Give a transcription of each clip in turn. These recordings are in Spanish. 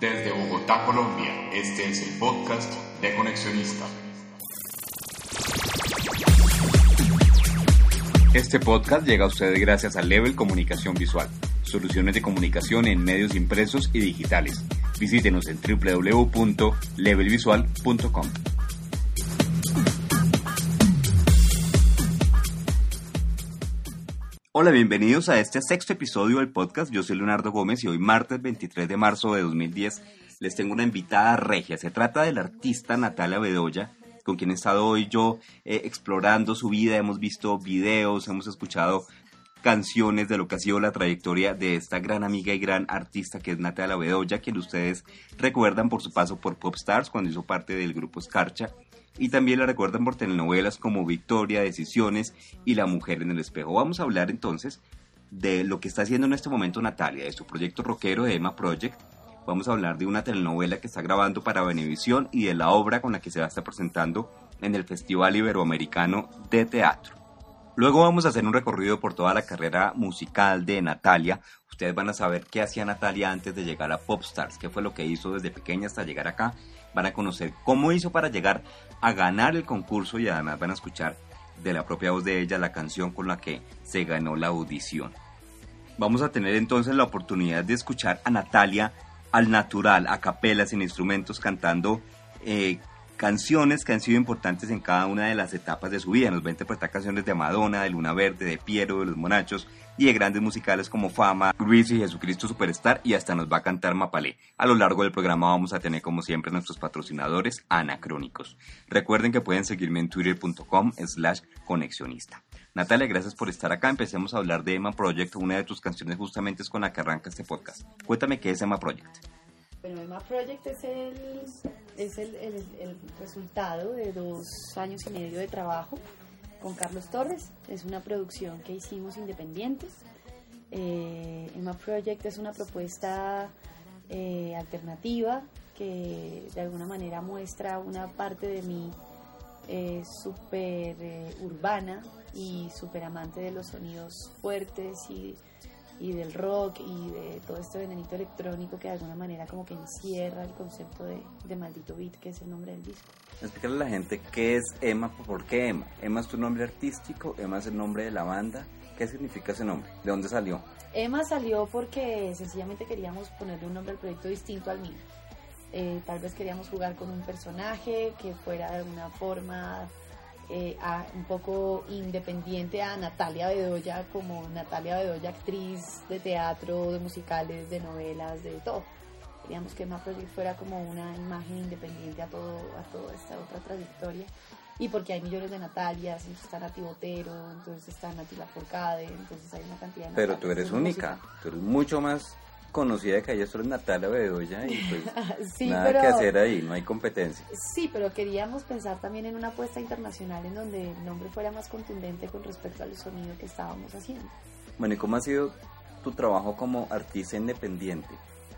Desde Bogotá, Colombia, este es el podcast de Conexionista. Este podcast llega a ustedes gracias a Level Comunicación Visual, soluciones de comunicación en medios impresos y digitales. Visítenos en www.levelvisual.com. Hola, bienvenidos a este sexto episodio del podcast. Yo soy Leonardo Gómez y hoy martes 23 de marzo de 2010 les tengo una invitada regia. Se trata del artista Natalia Bedoya, con quien he estado hoy yo eh, explorando su vida. Hemos visto videos, hemos escuchado canciones de lo que ha sido la trayectoria de esta gran amiga y gran artista que es Natalia Bedoya, quien ustedes recuerdan por su paso por Popstars cuando hizo parte del grupo Scarcha y también la recuerdan por telenovelas como Victoria, Decisiones y La Mujer en el Espejo. Vamos a hablar entonces de lo que está haciendo en este momento Natalia, de su proyecto rockero de Emma Project. Vamos a hablar de una telenovela que está grabando para Venevisión y de la obra con la que se va a estar presentando en el Festival Iberoamericano de Teatro. Luego vamos a hacer un recorrido por toda la carrera musical de Natalia. Ustedes van a saber qué hacía Natalia antes de llegar a Popstars, qué fue lo que hizo desde pequeña hasta llegar acá. Van a conocer cómo hizo para llegar a ganar el concurso y además van a escuchar de la propia voz de ella la canción con la que se ganó la audición. Vamos a tener entonces la oportunidad de escuchar a Natalia al natural, a capela, sin instrumentos, cantando eh, canciones que han sido importantes en cada una de las etapas de su vida. Nos va a interpretar canciones de Madonna, de Luna Verde, de Piero, de Los Monachos y de grandes musicales como Fama, Grease y Jesucristo Superstar y hasta nos va a cantar Mapalé. A lo largo del programa vamos a tener como siempre nuestros patrocinadores anacrónicos. Recuerden que pueden seguirme en twitter.com slash conexionista. Natalia, gracias por estar acá. Empecemos a hablar de Emma Project, una de tus canciones justamente es con la que arranca este podcast. Cuéntame qué es Emma Project. Bueno, Emma Project es el, es el, el, resultado de dos años y medio de trabajo con Carlos Torres. Es una producción que hicimos independientes. Eh, Emma Project es una propuesta eh, alternativa que de alguna manera muestra una parte de mí eh, súper eh, urbana y súper amante de los sonidos fuertes y y del rock y de todo este venenito electrónico que de alguna manera como que encierra el concepto de, de Maldito Beat, que es el nombre del disco. Explícale a la gente qué es Emma, por qué Emma. Emma es tu nombre artístico, Emma es el nombre de la banda. ¿Qué significa ese nombre? ¿De dónde salió? Emma salió porque sencillamente queríamos ponerle un nombre al proyecto distinto al mío. Eh, tal vez queríamos jugar con un personaje que fuera de alguna forma eh, a, un poco independiente a Natalia Bedoya como Natalia Bedoya, actriz de teatro, de musicales, de novelas, de todo. Queríamos que Emma Project fuera como una imagen independiente a, todo, a toda esta otra trayectoria. Y porque hay millones de Natalias, entonces está Nati Botero, entonces está Nati Laforcade, entonces hay una cantidad de Pero tú eres única, tú eres mucho más conocida que ella solo es Natalia Bedoya y pues nada que hacer ahí, no hay competencia. Sí, pero queríamos pensar también en una apuesta internacional en donde el nombre fuera más contundente con respecto al sonido que estábamos haciendo. Bueno, ¿y cómo ha sido tu trabajo como artista independiente?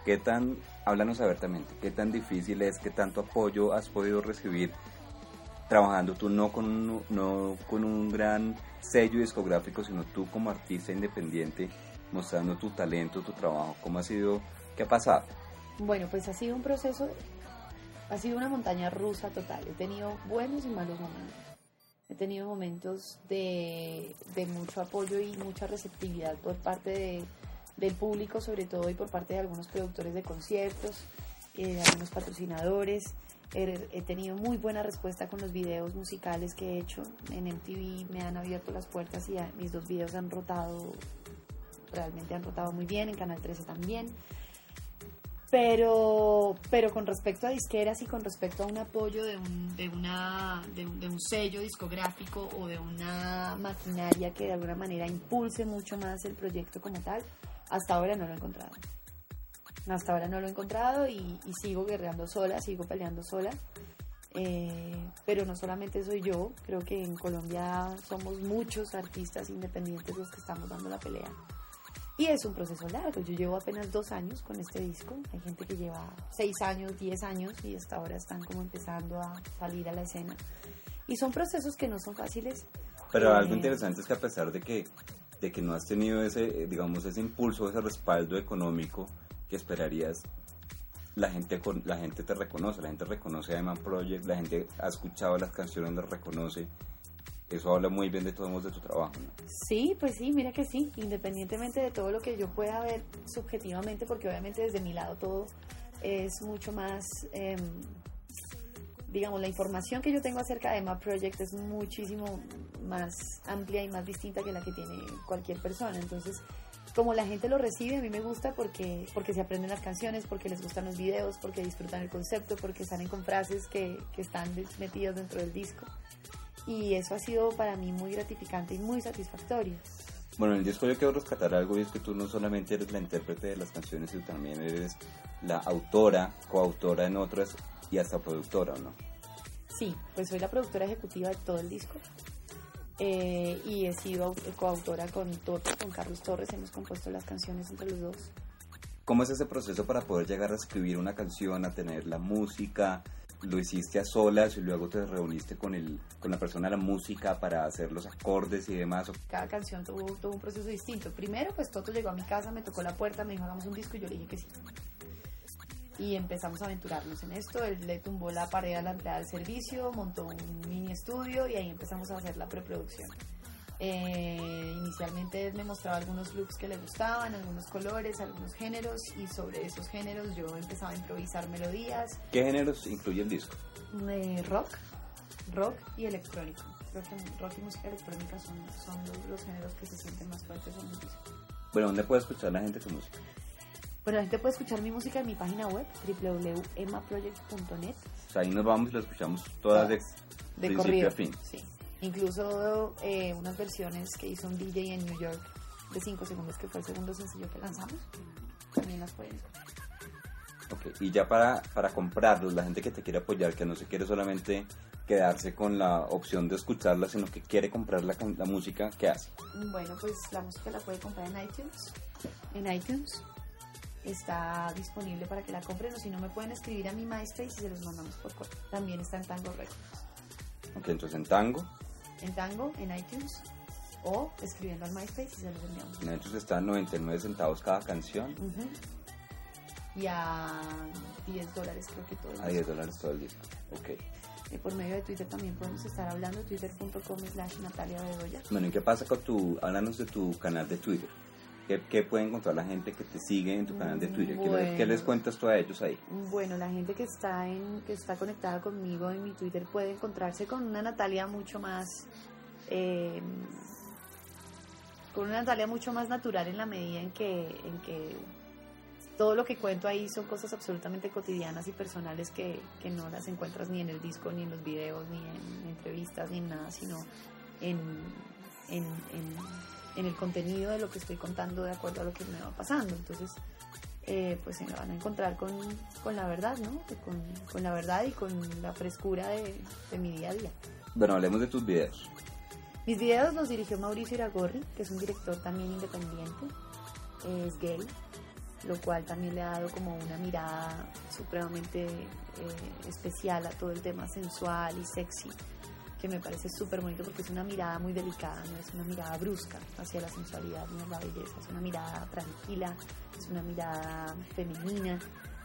¿Qué tan, háblanos abiertamente, qué tan difícil es, qué tanto apoyo has podido recibir trabajando tú no con, no con un gran sello discográfico, sino tú como artista independiente mostrando tu talento, tu trabajo? ¿Cómo ha sido? ¿Qué ha pasado? Bueno, pues ha sido un proceso, ha sido una montaña rusa total. He tenido buenos y malos momentos. He tenido momentos de, de mucho apoyo y mucha receptividad por parte de, del público, sobre todo, y por parte de algunos productores de conciertos, eh, de algunos patrocinadores. He, he, tenido muy buena respuesta con los videos musicales que he hecho. En MTV me han abierto las puertas y mis dos videos han rotado realmente han rotado muy bien, en Canal 13 también. Pero, pero con respecto a disqueras y con respecto a un apoyo de un, de, una, de, un sello discográfico o de una maquinaria que de alguna manera impulse mucho más el proyecto como tal, hasta ahora no lo he encontrado. Hasta ahora no lo he encontrado y, sigo guerreando sola, sigo peleando sola. Eh, pero no solamente soy yo, creo que en Colombia somos muchos artistas independientes los que estamos dando la pelea. Y es un proceso largo. Yo llevo apenas dos años con este disco. Hay gente que lleva seis años, diez años y hasta ahora están como empezando a salir a la escena. Y son procesos que no son fáciles. Pero algo eh, interesante es que a pesar de que, de que no has tenido ese, digamos, ese impulso, ese respaldo económico que esperarías, la gente la gente te reconoce, la gente reconoce a Project, la gente ha escuchado las canciones, las reconoce. Eso habla muy bien de todos de tu trabajo, ¿no? Sí, pues sí, mira que sí, independientemente de todo lo que yo pueda ver subjetivamente, porque obviamente desde mi lado todo es mucho más, em, digamos, la información que yo tengo acerca de Map Project es muchísimo más amplia y más distinta que la que tiene cualquier persona. Entonces, como la gente lo recibe, a mí me gusta porque, porque se aprenden las canciones, porque les gustan los videos, porque disfrutan el concepto, porque salen con frases que, que están metidas dentro del disco. Y eso ha sido para mí muy gratificante y muy satisfactorio. Bueno, en el disco yo quiero rescatar algo y es que tú no solamente eres la intérprete de las canciones, sino también eres la autora, coautora en otras y hasta productora, ¿no? Sí, pues soy la productora ejecutiva de todo el disco. Eh, y he sido coautora con Toto, con Carlos Torres, hemos compuesto las canciones entre los dos. ¿Cómo es ese proceso para poder llegar a escribir una canción, a tener la música? ¿Lo hiciste a solas y luego te reuniste con, el, con la persona de la música para hacer los acordes y demás? Cada canción tuvo, tuvo un proceso distinto. Primero, pues Toto llegó a mi casa, me tocó la puerta, me dijo hagamos un disco y yo le dije que sí y empezamos a aventurarnos en esto. Él le tumbó la pared a la entrada del servicio, montó un mini estudio y ahí empezamos a hacer la preproducción. Eh, inicialmente me mostraba algunos looks que le gustaban, algunos colores, algunos géneros y sobre esos géneros yo empezaba a improvisar melodías. ¿Qué géneros incluye el disco? Eh, rock, rock y electrónico. Creo que rock y música electrónica son, son los, géneros que se sienten más fuertes en el disco. Bueno, ¿dónde puede escuchar la gente tu música? Bueno, la gente puede escuchar mi música en mi página web, www.emaproject.net. ahí nos vamos y lo escuchamos todas de, de corrido, a fin. Sí. Incluso eh, unas versiones que hizo un DJ en New York de 5 segundos, que fue el segundo sencillo que lanzamos. También las pueden escuchar. Ok, y ya para, para comprarlos, la gente que te quiere apoyar, que no se quiere solamente quedarse con la opción de escucharla, sino que quiere comprar la, la música, ¿qué hace? Bueno, pues la música la puede comprar en iTunes. En iTunes está disponible para que la compren o si no me pueden escribir a mi MySpace y se los mandamos por correo. También está en Tango Records. Ok, entonces en Tango. En Tango, en iTunes o escribiendo al MySpace y se los enviamos. En iTunes está a 99 centavos cada canción. Y a 10 dólares creo que todo el A 10 dólares todo el disco, ok. Y por medio de Twitter también podemos estar hablando, twitter.com slash Natalia Bedoya. Bueno, ¿y qué pasa con tu, háblanos de tu canal de Twitter? ¿Qué, puede encontrar la gente que te sigue en tu canal de Twitter? ¿Qué, les cuentas tú a ellos ahí? Bueno, la gente que está, en, que está conectada conmigo en mi Twitter puede encontrarse con una Natalia mucho más... Eh, con una Natalia mucho más natural en la medida en que, en que todo lo que cuento ahí son cosas absolutamente cotidianas y personales que, que, no las encuentras ni en el disco, ni en los videos, ni en entrevistas, ni en nada, sino en, en, en en el contenido de lo que estoy contando de acuerdo a lo que me va pasando. Entonces, eh, pues se me van a encontrar con, con la verdad, ¿no? Con, con, la verdad y con la frescura de, de, mi día a día. Bueno, hablemos de tus videos. Mis videos los dirigió Mauricio Iragorri, que es un director también independiente, es gay, lo cual también le ha dado como una mirada supremamente eh, especial a todo el tema sensual y sexy que me parece súper bonito porque es una mirada muy delicada, no es una mirada brusca hacia la sensualidad ni la belleza, es una mirada tranquila, es una mirada femenina,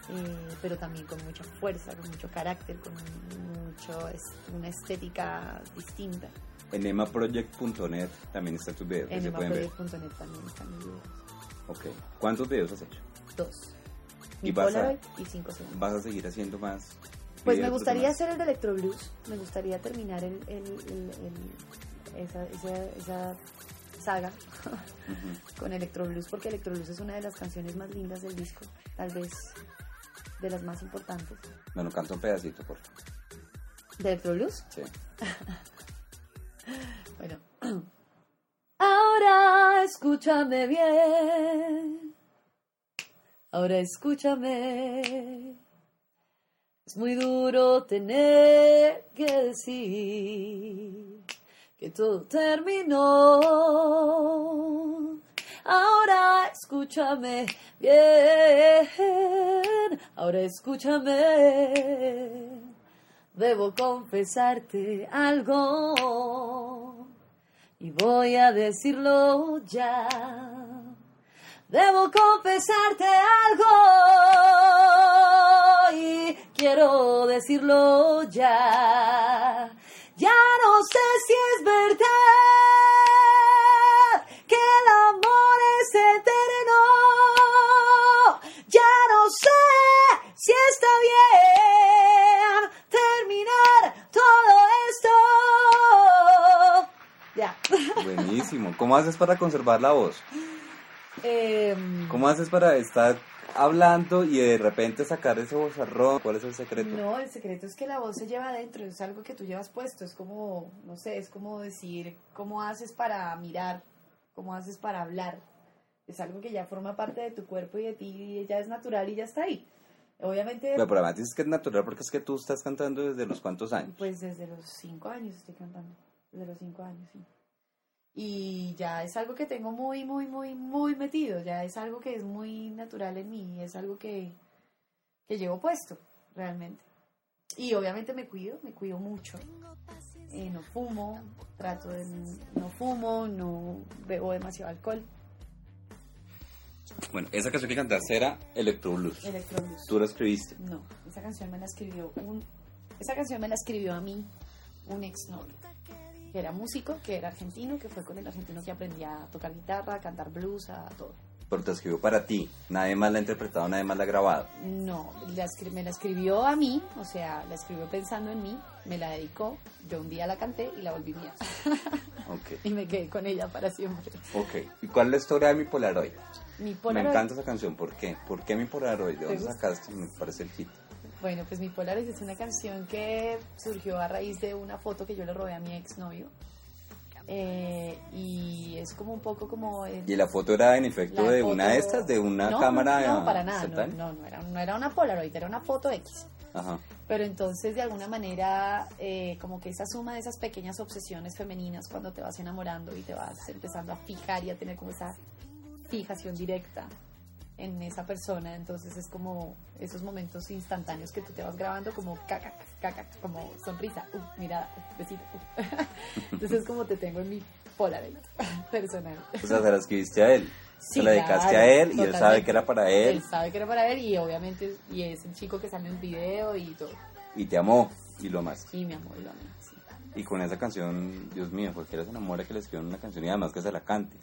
eh, pero también con mucha fuerza, con mucho carácter, con mucho, es una estética distinta. En emaproject.net también está tu video. En emaproject.net también están mis videos. Ok. ¿Cuántos videos has hecho? Dos. y, vas a, y cinco segundos. ¿Vas a seguir haciendo más? Pues me gustaría hacer el de Electro Blues, me gustaría terminar el, esa, esa, saga con Electro Blues, porque Electro Blues es una de las canciones más lindas del disco, tal vez de las más importantes. Bueno, canta un pedacito, por favor. ¿De Electro Blues? Sí. bueno. Ahora escúchame bien. Ahora escúchame. Es muy duro tener que decir que todo terminó. Ahora escúchame bien, ahora escúchame. Debo confesarte algo y voy a decirlo ya. Debo confesarte algo quiero decirlo ya. Ya no sé si es verdad que el amor es eterno. Ya no sé si está bien terminar todo esto. Ya. Buenísimo. ¿Cómo haces para conservar la voz? Em, ¿Cómo haces para estar hablando y de repente sacar ese vozarrón? ¿Cuál es el secreto? No, el secreto es que la voz se lleva adentro, es algo que tú llevas puesto, es como, no sé, es como decir, ¿cómo haces para mirar? ¿Cómo haces para hablar? Es algo que ya forma parte de tu cuerpo y de ti, y ya es natural y ya está ahí. Obviamente, Pero, pero además dices que es natural porque es que tú estás cantando desde los cuantos años. pues desde los cinco años estoy cantando, desde los cinco años, sí. Y ya es algo que tengo muy, muy, muy, muy metido, ya es algo que es muy natural en mí, es algo que, que llevo puesto, realmente. Y obviamente me cuido, me cuido mucho. Eh, no fumo, trato de no fumo, no bebo demasiado alcohol, Bueno, esa canción que cantaste era Electro Blues. electroluz. Tú la escribiste. No, esa canción me la escribió un, esa canción me la escribió a mí un exnovio, que era músico, que era argentino, que fue con el argentino que aprendí a tocar guitarra, a cantar blues, a todo. Pero te escribió para ti. Nadie más la ha interpretado, nadie más la ha grabado. No, la me la escribió a mí, o sea, la escribió pensando en mí, me la dedicó, yo un día la canté y la volví mía. Ok. y me quedé con ella para siempre. Ok. ¿Y cuál es la historia de mi Polaroid? Mi Me Polaroid, encanta esa canción. ¿Por qué? ¿Por qué mi Polaroid? ¿De dónde sacaste? Me parece el hit. Bueno, pues mi Polaroid es una canción que surgió a raíz de una foto que yo le robé a mi exnovio. Eh, y es como un poco como... el- ¿Y la foto era en efecto de foto- una de estas? ¿De una No, cámara? No, no, para nada. No, no era, no era una Polaroid, era una foto X. Ajá. Pero entonces, de alguna manera, eh, como que esa suma de esas pequeñas obsesiones femeninas cuando te vas enamorando y te vas empezando a fijar y a tener como esa fijación directa en esa persona, entonces es como esos momentos instantáneos que tú te vas grabando como caca, caca, como sonrisa, uh, mirada, uh, besito. uh. entonces es como te tengo en mi Polaroid personal. O sea, se la escribiste a él. Sí, se la dedicaste claro, a él y él sabe que era para él Él sabe que era para él y obviamente y es el chico que sale en el video y todo. y te amó y lo más. Y mi amor, lo amé, sí. Y con esa canción, Dios mío, cualquiera se enamora que le escriban una canción y además que se la cante.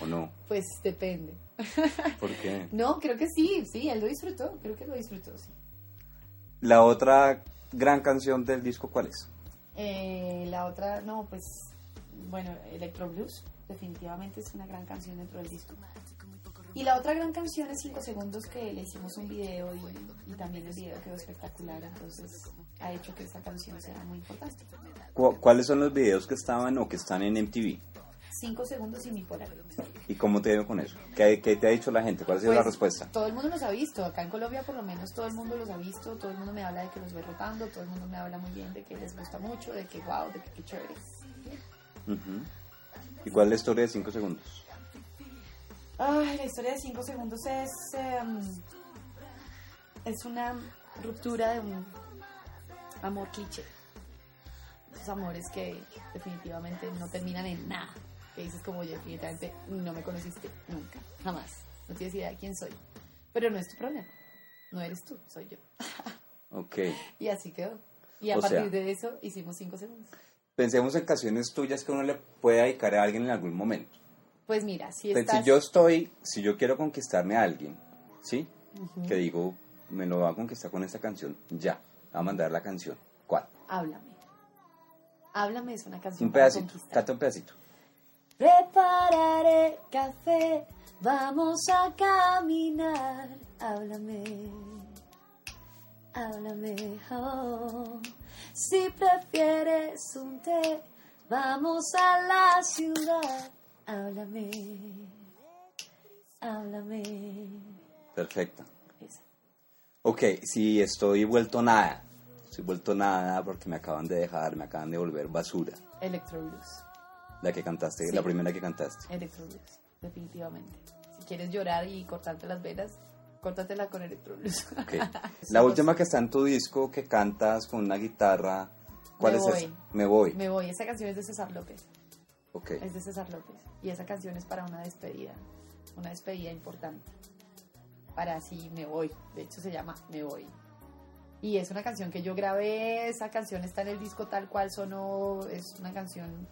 ¿O no? Pues depende. ¿Por qué? No, creo que sí, sí, él lo disfrutó, creo que lo disfrutó, sí. La otra gran canción del disco, ¿cuál es? Eh, la otra, no, pues, bueno, Electro Blues, definitivamente es una gran canción dentro del disco. Y la otra gran canción es 5 segundos que le hicimos un video y, y también el video quedó espectacular, entonces ha hecho que esa canción sea muy importante. ¿Cu- ¿Cuáles son los videos que estaban o que están en MTV? 5 segundos y mi Polaroid. ¿Y cómo te dio con eso? ¿Qué, qué te ha dicho la gente? ¿Cuál ha sido la Pues, respuesta? Todo el mundo los ha visto, acá en Colombia por lo menos todo el mundo los ha visto, todo el mundo me habla de que los ve rotando, todo el mundo me habla muy bien de que les gusta mucho, de que wow, de que qué chévere. Ujú. ¿Y cuál es la historia de 5 segundos? Ay, la historia de 5 segundos es, em, es una ruptura de un amor cliché. Esos amores que definitivamente no terminan en nada. Que dices como yo, definitivamente no me conociste nunca, jamás. No tienes idea de quién soy. Pero no es tu problema. No eres tú, soy yo. Ok. Y así quedó. Y a O partir sea- de eso hicimos 5 segundos. Pensemos en canciones tuyas que uno le puede dedicar a alguien en algún momento. Pues mira, si Pues, estás... si yo estoy, si yo quiero conquistarme a alguien, ¿sí? Que digo, me lo va a conquistar con esta canción, ya. Va a mandar la canción. ¿Cuál? Háblame. Háblame es una canción Un pedacito. Canta un pedacito. Prepararé café, vamos a caminar. Háblame, háblame. oh. Si prefieres un té, vamos a la ciudad. Háblame, háblame. Perfecto. Esa. Ok, si estoy vuelto nada. Estoy vuelto nada porque me acaban de dejar, me acaban de volver basura. Electro Blues. La que cantaste, Sí. la primera que cantaste. Electro Blues, definitivamente. Si quieres llorar y cortarte las venas, córtatela con Electro Blues. Ok. La última que está en tu disco que cantas con una guitarra, ¿cuál Me es voy. esa? Me voy. Me voy, esa canción es de César López. Ok. Es de César López. Y esa canción es para una despedida. Una despedida importante. Para así me voy. De hecho se llama Me voy. Y es una canción que yo grabé, esa canción está en el disco tal cual sonó, es una canción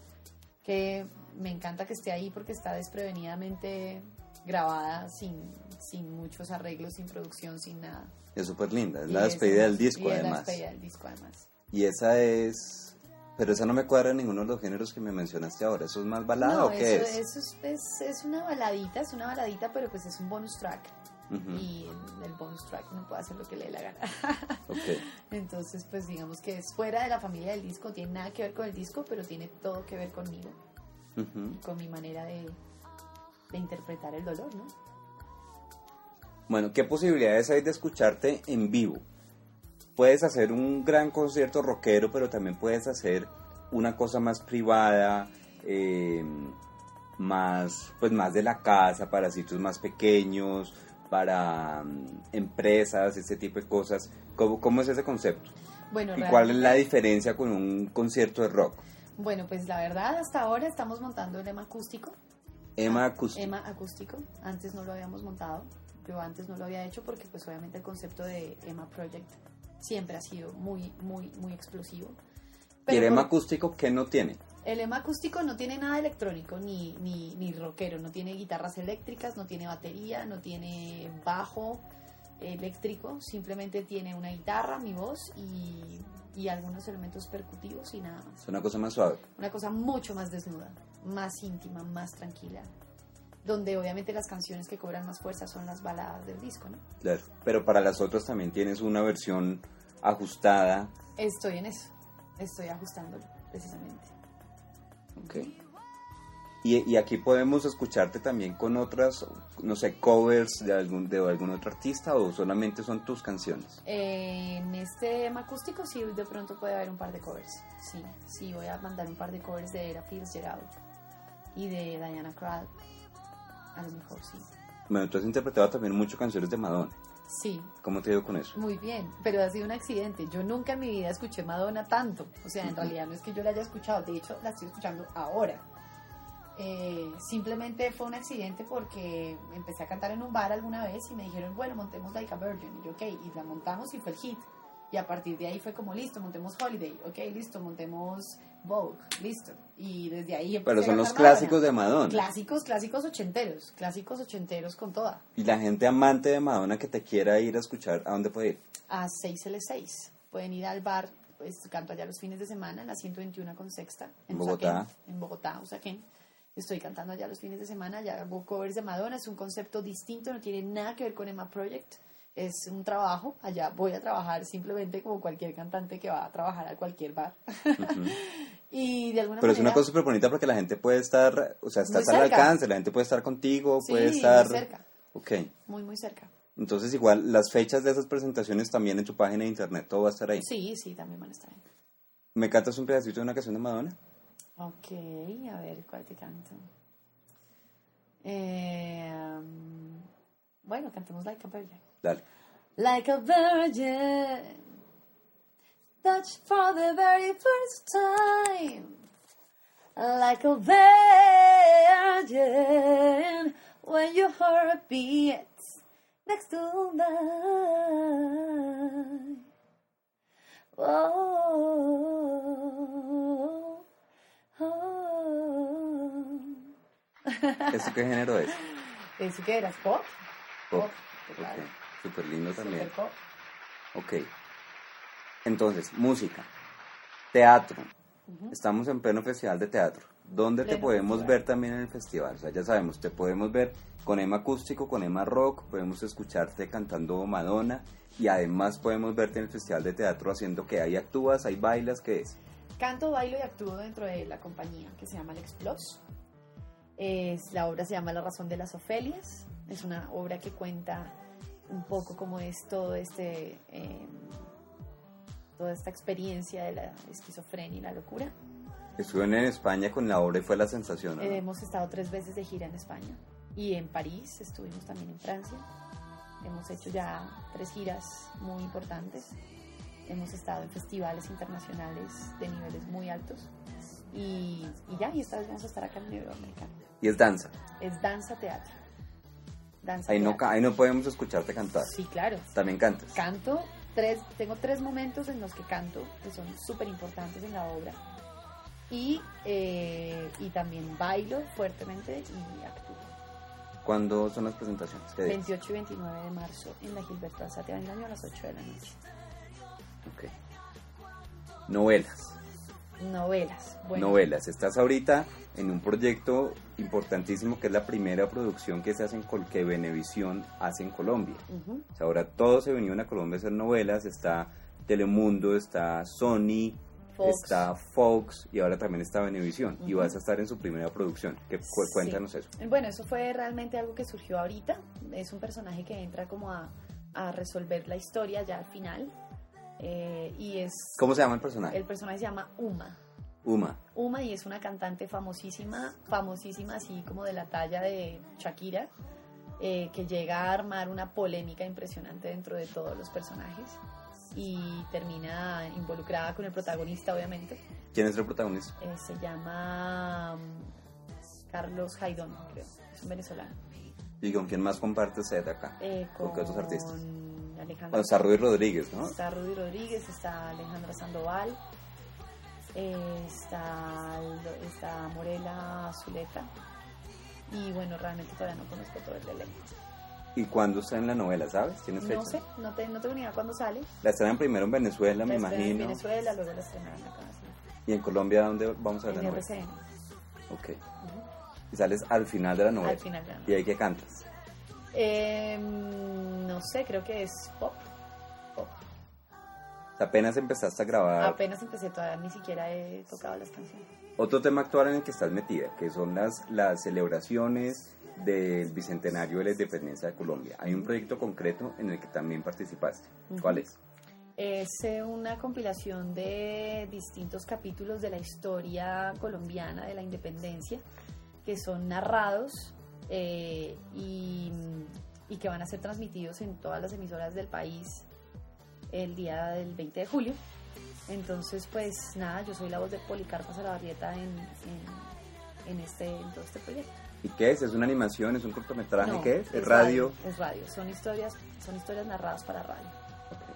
que me encanta que esté ahí porque está desprevenidamente grabada sin, sin muchos arreglos, sin producción, sin nada. Es súper linda, es Y la despedida esa- del disco y es además. la despedida del disco además. Y esa es... Pero esa no me cuadra en ninguno de los géneros que me mencionaste ahora. ¿Eso es más balada no, o qué eso, es? eso es, es- es una baladita, es una baladita, pero pues es un bonus track. Y el, el bonus track no puede hacer lo que le dé la gana. ok. Entonces, pues digamos que es fuera de la familia del disco, tiene nada que ver con el disco, pero tiene todo que ver conmigo, con mi manera de, de interpretar el dolor, ¿no? Bueno, ¿qué posibilidades hay de escucharte en vivo? Puedes hacer un gran concierto rockero, pero también puedes hacer una cosa más privada, eh, más, pues más de la casa, para sitios más pequeños, para mm, empresas, este tipo de cosas. ¿Cómo, cómo es ese concepto? Bueno, ¿Y cuál es la diferencia con un concierto de rock? Bueno, pues la verdad, hasta ahora estamos montando el EMA acústico. Emma Ah, Acústico. EMA acústico. Antes no lo habíamos montado. Yo antes no lo había hecho porque pues obviamente el concepto de EMA Project siempre ha sido muy, muy, muy explosivo. ¿Y el Emma Acústico qué no tiene? El EMA acústico no tiene nada electrónico ni, ni, ni rockero, no tiene guitarras eléctricas, no tiene batería, no tiene bajo eléctrico, simplemente tiene una guitarra, mi voz y, y algunos elementos percutivos y nada más. Es una cosa más suave. Una cosa mucho más desnuda, más íntima, más tranquila, donde obviamente las canciones que cobran más fuerza son las baladas del disco, ¿no? Claro. Pero para las otras también tienes una versión ajustada. Estoy en eso, estoy ajustándolo precisamente. Ok. Y, y aquí podemos escucharte también con otras, no sé, covers de algún, de algún otro artista o solamente son tus canciones. En este EMA acústico sí de pronto puede haber un par de covers. Sí, sí voy a mandar un par de covers de Era Fitzgerald y de Diana Krall. A lo mejor sí. Bueno, tú has interpretado también mucho canciones de Madonna. Sí, ¿Cómo te ha ido con eso? muy bien, pero ha sido un accidente. Yo nunca en mi vida escuché Madonna tanto. O sea, en Ujú. realidad no es que yo la haya escuchado, de hecho la estoy escuchando ahora. Eh, simplemente fue un accidente porque empecé a cantar en un bar alguna vez y me dijeron, bueno, montemos Like a Virgin. Y yo, ok, y la montamos y fue el hit. Y a partir de ahí fue como, listo, montemos Holiday, ok, listo, montemos Vogue, listo. Y desde ahí empecé Pero a son los cantar Madonna. clásicos de Madonna. Clásicos, clásicos ochenteros, clásicos ochenteros con toda. Y la gente amante de Madonna que te quiera ir a escuchar, ¿a dónde puede ir? a 6L6. Pueden ir al bar, pues canto allá los fines de semana, en la 121 con Sexta, En Bogotá. Usaquén, en Bogotá, Usaquén. Estoy cantando allá los fines de semana, ya hago covers de Madonna, es un concepto distinto, no tiene nada que ver con Emma Project, es un trabajo, allá voy a trabajar simplemente como cualquier cantante que va a trabajar a cualquier bar. Y de alguna Pero es una cosa súper bonita porque la gente puede estar, o sea, estás Muy al alcance, la gente puede estar contigo, Sí, puede muy estar... cerca, Ok. muy, muy cerca. Entonces igual las fechas de esas presentaciones también en tu página de internet, todo va a estar ahí. Sí, sí, también van a estar ahí. ¿Me cantas un pedacito de una canción de Madonna? Ok, a ver, ¿cuál te canto? Eh, um, bueno, cantemos Like a Virgin. Dale. Like a virgin, touched for the very first time. Like a virgin, when your heart beats next to mine. Oh, oh. ¿Eso qué género es? ¿Eso qué eras? ¿Pop? Pop. Pop, claro. Súper lindo también. Ok. Entonces, música, teatro. Estamos en pleno festival de teatro. ¿Dónde te podemos festival. ver también en el festival? O sea, ya sabemos, te podemos ver con Emma acústico, con Emma rock, podemos escucharte cantando Madonna y además podemos verte en el festival de teatro haciendo que ahí actúas, ahí bailas, ¿qué es? Canto, bailo y actúo dentro de la compañía que se llama Alex Plus. Es, la obra se llama La razón de las Ofelias. Es una obra que cuenta un poco cómo es todo este, eh, toda esta experiencia de la esquizofrenia y la locura. Estuvieron en España con la obra y fue la sensación. ¿no? Eh, hemos estado tres veces de gira en España y en París, estuvimos también en Francia. Hemos hecho ya tres giras muy importantes. Hemos estado en festivales internacionales de niveles muy altos. Y, y ya, y esta vez vamos a estar acá en el nivel americano. Y es danza. Es danza teatro. Danza Ahí no, teatro. ahí no podemos escucharte cantar. Sí, claro. También cantas. Canto tres, tengo tres momentos en los que canto, que son súper importantes en la obra. Y, eh, y también bailo fuertemente y actúo. ¿Cuándo son las presentaciones? ¿Qué días? 28 y 29 de marzo en la Gilberto Alzate Avendaño a las 8 de la noche. Ok. Novelas. Novelas. Bueno, Novelas. Estás ahorita en un proyecto importantísimo que es la primera producción que se hace en Col que Venevisión hace en Colombia. O sea, ahora todos se vinieron a Colombia a hacer novelas. Está Telemundo, está Sony, Fox. está Fox y ahora también está Venevisión. Y vas a estar en su primera producción. Cu- Sí. Cuéntanos eso. Bueno, eso fue realmente algo que surgió ahorita. Es un personaje que entra como a, a resolver la historia ya al final. Eh, y es. ¿Cómo se llama el personaje? El personaje se llama Uma. Uma. Uma y es una cantante famosísima, famosísima así como de la talla de Shakira, eh, que llega a armar una polémica impresionante dentro de todos los personajes y termina involucrada con el protagonista, obviamente. ¿Quién es el protagonista? Eh, se llama mm, Carlos Jaidón, creo, es un venezolano. ¿Y con quién más comparte usted acá? Eh, ¿Con qué otros artistas? Alejandra está Rudy Rodríguez, ¿no? Está Rudy Rodríguez, está Alejandra Sandoval, eh, está, está Morela Zuleta. Y bueno, realmente todavía no conozco todo el elenco. ¿Y cuándo está en la novela, sabes? ¿Tienes fecha? No sé, no, te, no tengo ni idea cuándo sale. La estrenan primero en Venezuela, me La estrenan En imagino. Venezuela, luego la estrenarán acá. ¿Y en Colombia dónde vamos a ver En la novela? RCN. Ok. Ujú. Y sales al final de la novela. Al final de la ¿Y ahí que cantas? Eh, no sé, creo que es pop. pop. Apenas empezaste a grabar Apenas empecé, todavía ni siquiera he tocado las canciones. otro tema actual en el que estás metida, que son las, las celebraciones del Bicentenario de la Independencia de Colombia. Hay un proyecto concreto en el que también participaste. ¿Cuál es? Es eh, una compilación de distintos capítulos de la historia colombiana de la independencia que son narrados eh, y, y que van a ser transmitidos en todas las emisoras del país el día del 20 de julio. Entonces, pues nada, yo soy la voz de Policarpa Salabarrieta en, en, en este, en todo este proyecto. ¿Y qué es? ¿Es una animación? ¿Es un cortometraje? No, ¿Qué es? ¿Es radio? Es radio, son historias, son historias narradas para radio.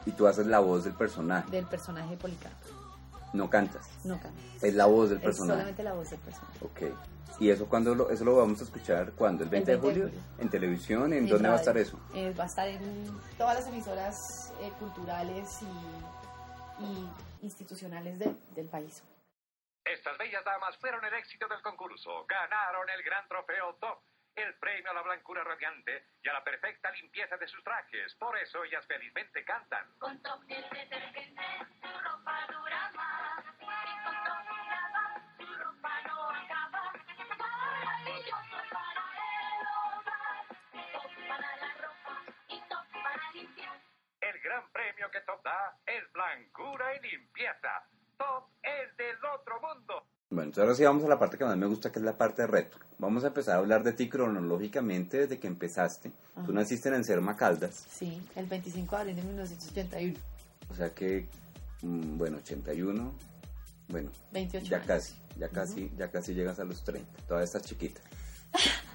Y tú haces la voz del personaje. del personaje de Policarpa. No cantas. No canta. Es la voz del Es personaje. solamente la voz del personaje. Ok. ¿Y eso cuándo lo, eso lo vamos a escuchar? ¿Cuándo? ¿El 20, de 20 de julio? julio. ¿En televisión? ¿En En dónde va a estar eso? Eh, va a estar en todas las emisoras eh, culturales y, y institucionales de- del país. Estas bellas damas fueron el éxito del concurso. Ganaron el gran trofeo Top, el premio a la blancura radiante y a la perfecta limpieza de sus trajes. Por eso ellas felizmente cantan. Con toque de detergente su ropa gran premio que Top da es blancura y limpieza. Top es del otro mundo. Bueno, entonces ahora sí vamos a la parte que más me gusta, que es la parte de reto. Vamos a empezar a hablar de ti cronológicamente desde que empezaste. Tú Ajá. naciste en Encerma Caldas, Sí, el 25 de abril de 1981. o sea que, mm, bueno, 81, bueno, 28 ya años. casi, ya casi, ya casi llegas a los 30, todavía estás chiquita.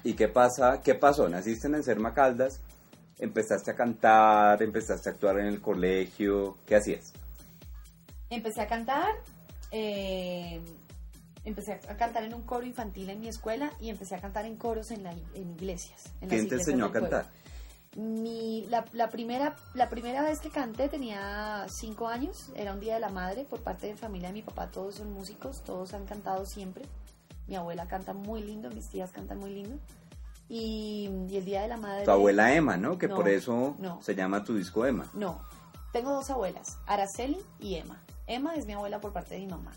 ¿Y qué pasa? ¿Qué pasó? Naciste en Encerma Caldas, empezaste a cantar, empezaste a actuar en el colegio, ¿qué hacías? Empecé a cantar, eh, empecé a cantar en un coro infantil en mi escuela y empecé a cantar en coros en, la, en iglesias. en ¿Quién te enseñó a cantar? Mi, la, la primera, la primera vez que canté tenía cinco años, era un día de la madre, por parte de familia de mi papá, todos son músicos, todos han cantado siempre. Mi abuela canta muy lindo, mis tías cantan muy lindo. Y, y el día de la madre... Tu abuela Emma, ¿no? Que No, por eso no. se llama tu disco Emma. No, tengo dos abuelas, Araceli y Emma. Emma es mi abuela por parte de mi mamá,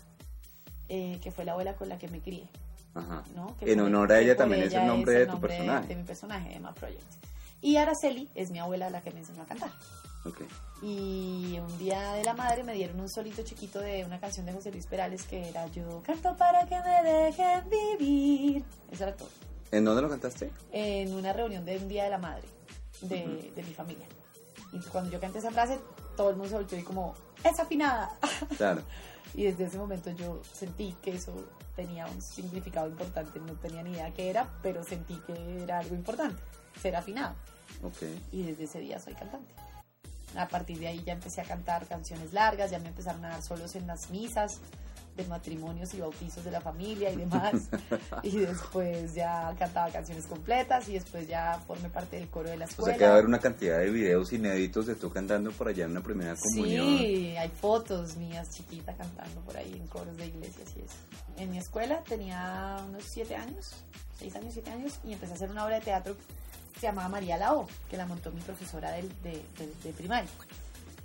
eh, que fue la abuela con la que me crié. Ajá. ¿no? Que En honor a ella también es ella el nombre de tu nombre personaje. De mi personaje, Emma Project. Y Araceli es mi abuela la que me enseñó a cantar. Ok. Y un día de la madre me dieron un solito chiquito de una canción de José Luis Perales que era Yo canto para que me dejen vivir. Eso era todo. ¿En dónde lo cantaste? En una reunión de un día de la madre de, de mi familia. Y cuando yo canté esa frase, todo el mundo se volteó y como, ¡es afinada! Claro. Y desde ese momento yo sentí que eso tenía un significado importante. No tenía ni idea qué era, pero sentí que era algo importante, ser afinado. Ok. Y desde ese día soy cantante. A partir de ahí ya empecé a cantar canciones largas, ya me empezaron a dar solos en las misas de matrimonios y bautizos de la familia y demás. y después ya cantaba canciones completas y después ya formé parte del coro de la O escuela. sea que va a haber una cantidad de videos inéditos de tú cantando por allá en una primera comunión. Sí, hay fotos mías chiquita cantando por ahí en coros de iglesias y eso. En mi escuela tenía unos siete años, seis años, siete años, y empecé a hacer una obra de teatro que se llamaba María Lao, que la montó mi profesora del, de, de- de primaria.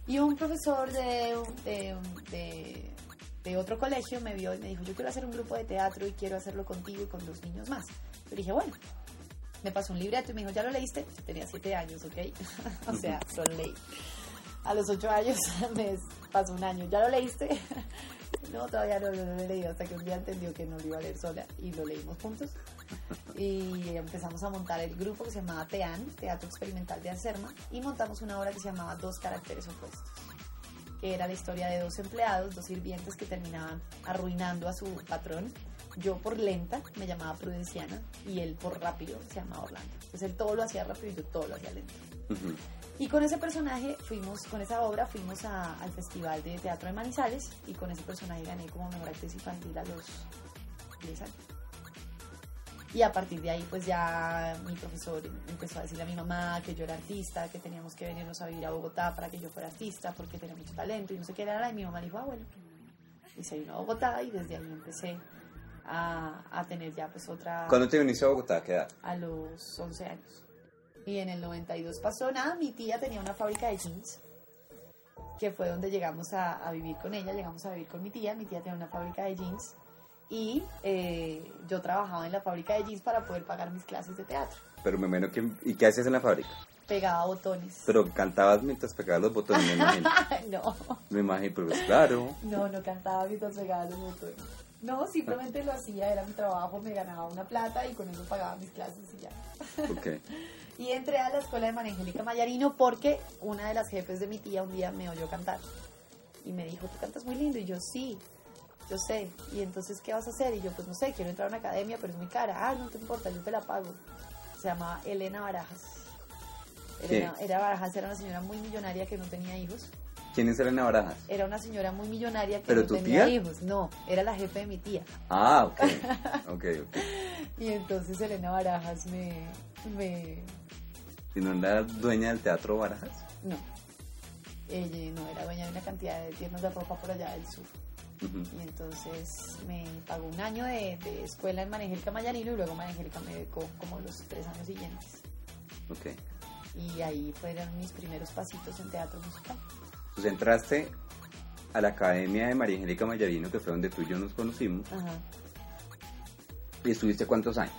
Y un profesor de, de, de- de otro colegio me vio y me dijo, yo quiero hacer un grupo de teatro y quiero hacerlo contigo y con dos niños más. Yo dije, bueno, me pasó un libreto y me dijo, ¿ya lo leíste? Tenía siete años, ¿ok? o sea, solo leí. A los ocho años me pasó un año, ¿ya lo leíste? no, todavía no, no lo he leído, hasta que un día entendió que no lo iba a leer sola y lo leímos juntos. Y empezamos a montar el grupo que se llamaba TEAN, Teatro Experimental de Anserma, y montamos una obra que se llamaba Dos Caracteres Opuestos que era la historia de dos empleados, dos sirvientes que terminaban arruinando a su patrón. Yo por lenta me llamaba Prudenciana y él por rápido se llamaba Orlando. Entonces él todo lo hacía rápido y yo todo lo hacía lento. Ujú. Y con ese personaje fuimos, con esa obra fuimos a- al Festival de Teatro de Manizales y con ese personaje gané como mejor actriz infantil a los 10 años. Y a partir de ahí pues ya mi profesor empezó a decirle a mi mamá que yo era artista, que teníamos que venirnos a vivir a Bogotá para que yo fuera artista porque tenía mucho talento y no sé qué era. Y mi mamá dijo, ah bueno. Y se vino a Bogotá y desde ahí empecé a, a tener ya pues otra ¿Cuándo te viniste a Bogotá? ¿Qué edad? a los 11 años. Y en el 92 pasó nada, mi tía tenía una fábrica de jeans, que fue donde llegamos a, a vivir con ella, llegamos a vivir con mi tía, mi tía tenía una fábrica de jeans y eh, yo trabajaba en la fábrica de jeans para poder pagar mis clases de teatro. Pero me imagino que... ¿Y qué hacías en la fábrica? Pegaba botones. Pero cantabas mientras pegabas los botones, me imagino. no, Me imagino, pero pues claro. no, no cantaba mientras pegaba los botones. No, simplemente lo hacía, era mi trabajo, me ganaba una plata y con eso pagaba mis clases y ya. Ok. Y entré a la escuela de María Angélica Mayarino porque una de las jefes de mi tía un día me oyó cantar. Y me dijo, tú cantas muy lindo. Y yo, sí, yo sé. Y entonces, ¿qué vas a hacer? Y yo, pues no sé, quiero entrar a una academia, pero es muy cara. Ah, no te importa, yo te la pago. Se llamaba Elena Barajas. Elena, era Barajas era una señora muy millonaria que no tenía hijos. ¿Quién es Elena Barajas? Era una señora muy millonaria que ¿Pero no tu tenía tía? hijos. No, era la jefe de mi tía. Ah, ok. Ok, ok. Y entonces Elena Barajas me... me ¿Y no era dueña del teatro Barajas? no. Ella no era dueña de una cantidad de tiendas de ropa por allá del sur. Y entonces me pagó un año de, de escuela en María Angélica Mayarino y luego María Angélica me becó como los tres años siguientes. Ok. Y ahí fueron mis primeros pasitos en teatro musical. Pues entraste a la Academia de María Angélica Mayarino, que fue donde tú y yo nos conocimos. Ajá. ¿Y estuviste cuántos años?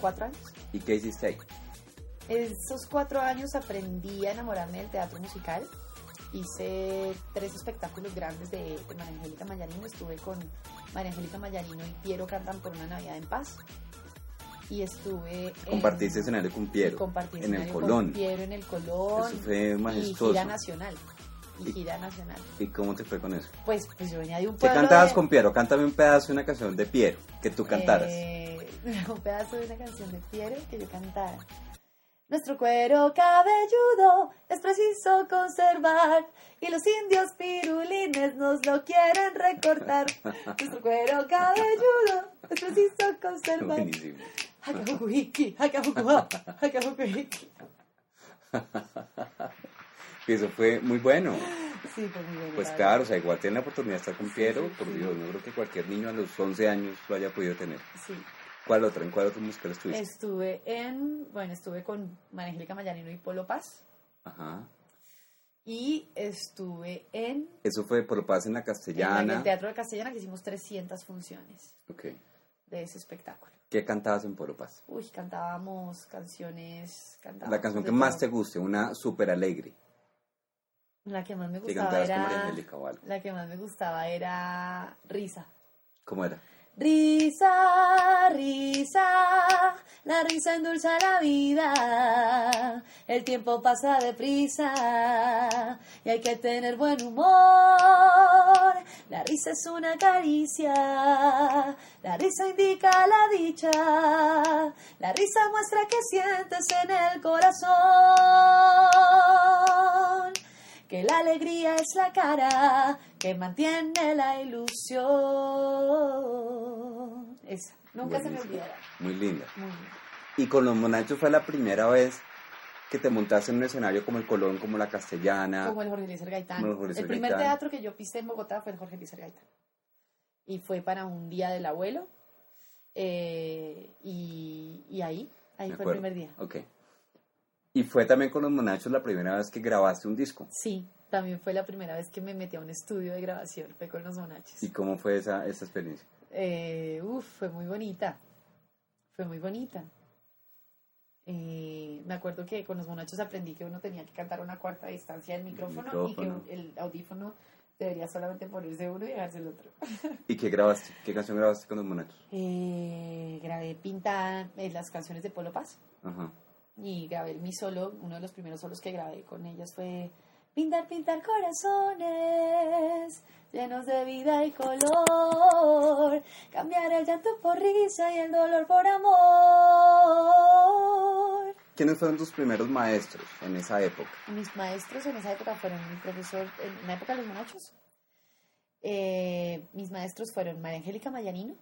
¿Cuatro años? ¿Y qué hiciste ahí? Esos cuatro años aprendí a enamorarme del teatro musical. Hice tres espectáculos grandes de, María Angélica Mayarino. Estuve con María Angélica Mayarino y Piero Cantan por una Navidad en Paz. Y estuve. Compartiste escenario con Piero. compartí en el escenario con Colón. Piero en el Colón. Eso fue Y majestuoso. gira nacional. Y Y- gira nacional. ¿Y cómo te fue con eso? Pues, pues yo venía de un ¿Qué pueblo. cantabas de- con Piero? Cántame un pedazo de una canción de Piero que tú cantaras. Eh, un pedazo de una canción de Piero que yo cantara. Nuestro cuero cabelludo es preciso conservar y los indios pirulines nos lo quieren recortar. Nuestro cuero cabelludo es preciso conservar. Buenísimo. Eso fue muy bueno. Sí, fue muy bueno. Pues la claro, o sea, igual tener la oportunidad de estar con Piero, sí, por. Dios, no creo que cualquier niño a los 11 años lo haya podido tener. Sí. ¿Cuál otra? ¿En cuál otro musical estuviste? Estuve en, bueno, estuve con María Angélica Mayarino y Polo Paz. Ajá. Y estuve en, Eso fue por lo paz en la la- en castellana. el Teatro de Castellana, que hicimos 300 funciones Ok. de ese espectáculo. ¿Qué cantabas en Polo Paz? Uy, cantábamos canciones. Cantábamos La canción que más todo. te guste, una súper alegre. La que más me gustaba era. Angélica o algo. La que más me gustaba era Risa. ¿Cómo era? Risa, la risa endulza la vida. El tiempo pasa deprisa y hay que tener buen humor. La risa es una caricia, la risa indica la dicha. La risa muestra que sientes en el corazón. que la alegría es la cara que mantiene la ilusión. Esa, nunca se me olvidará. Muy linda. Y con los Monachos fue la primera vez que te montaste en un escenario como el Colón, como la Castellana. Como el Jorge Luis Gaitán. Como el Jorge Luis el primer Gaitán. teatro que yo pisé en Bogotá fue el Jorge Luis Gaitán. Y fue para un día del abuelo. eh, y, y ahí, ahí Me fue el primer día. Ok. Y fue también con los Monachos la primera vez que grabaste un disco. Sí, también fue la primera vez que me metí a un estudio de grabación, fue con los monachos. ¿Y cómo fue esa, esa experiencia? Eh, uf, fue muy bonita. Fue muy bonita. Eh, me acuerdo que con los monachos aprendí que uno tenía que cantar a una cuarta distancia del micrófono, y que el audífono debería solamente ponerse uno y dejarse el otro. ¿Y qué grabaste? ¿Qué canción grabaste con los Monachos? Eh, grabé Pinta eh, las canciones de Polo Paz Ajá. y grabé mi solo, uno de los primeros solos que grabé con ellas fue Pintar, pintar corazones llenos de vida y color, cambiar el llanto por risa y el dolor por amor. ¿Quiénes fueron tus primeros maestros en esa época? Mis maestros en esa época fueron mi profesor, en la época de los monachos, eh, mis maestros fueron María Angélica Mayanino,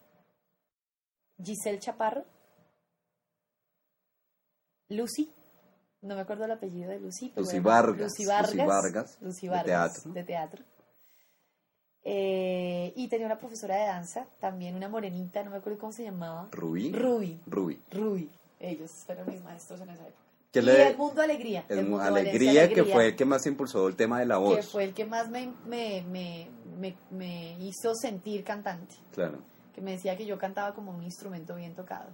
Giselle Chaparro, Lucy, no me acuerdo el apellido de Lucy, pero Lucy Vargas, Lucy Lucy Vargas, Vargas, Lucy de Vargas, teatro. de teatro. Eh, y tenía una profesora de danza, también una morenita, no me acuerdo cómo se llamaba, ¿Rubí? Ruby, Rubí. Ruby, ellos fueron mis maestros en esa época. ¿Qué y le- el mundo alegría. El el mu- mundo Valencia alegría, que fue el que más impulsó el tema de la voz. que fue el que más me, me, me, me, me hizo sentir cantante. Claro. Que me decía que yo cantaba como un instrumento bien tocado.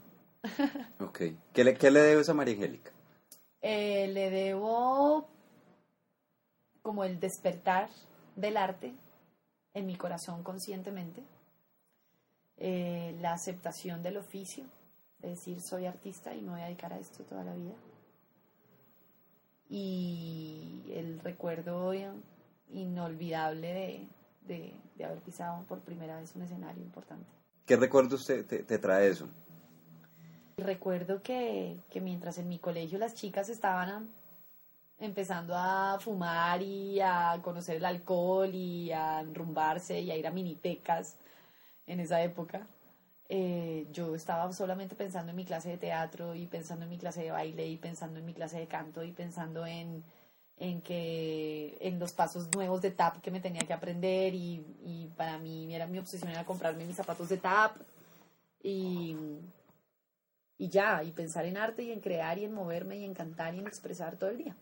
Ok. ¿Qué le, qué le debes a María Angélica? Eh, le debo como el despertar del arte en mi corazón conscientemente. Eh, la aceptación del oficio, de decir soy artista y me voy a dedicar a esto toda la vida. Y el recuerdo inolvidable de, de- de haber pisado por primera vez un escenario importante. ¿Qué recuerdos te, te- te trae eso? Recuerdo que, que mientras en mi colegio las chicas estaban empezando a fumar y a conocer el alcohol y a enrumbarse y a ir a minitecas en esa época, eh, yo estaba solamente pensando en mi clase de teatro y pensando en mi clase de baile y pensando en mi clase de canto y pensando en, en que en los pasos nuevos de tap que me tenía que aprender y, y para mí era mi obsesión era comprarme mis zapatos de tap y, y ya, y pensar en arte y en crear y en moverme y en cantar y en expresar todo el día.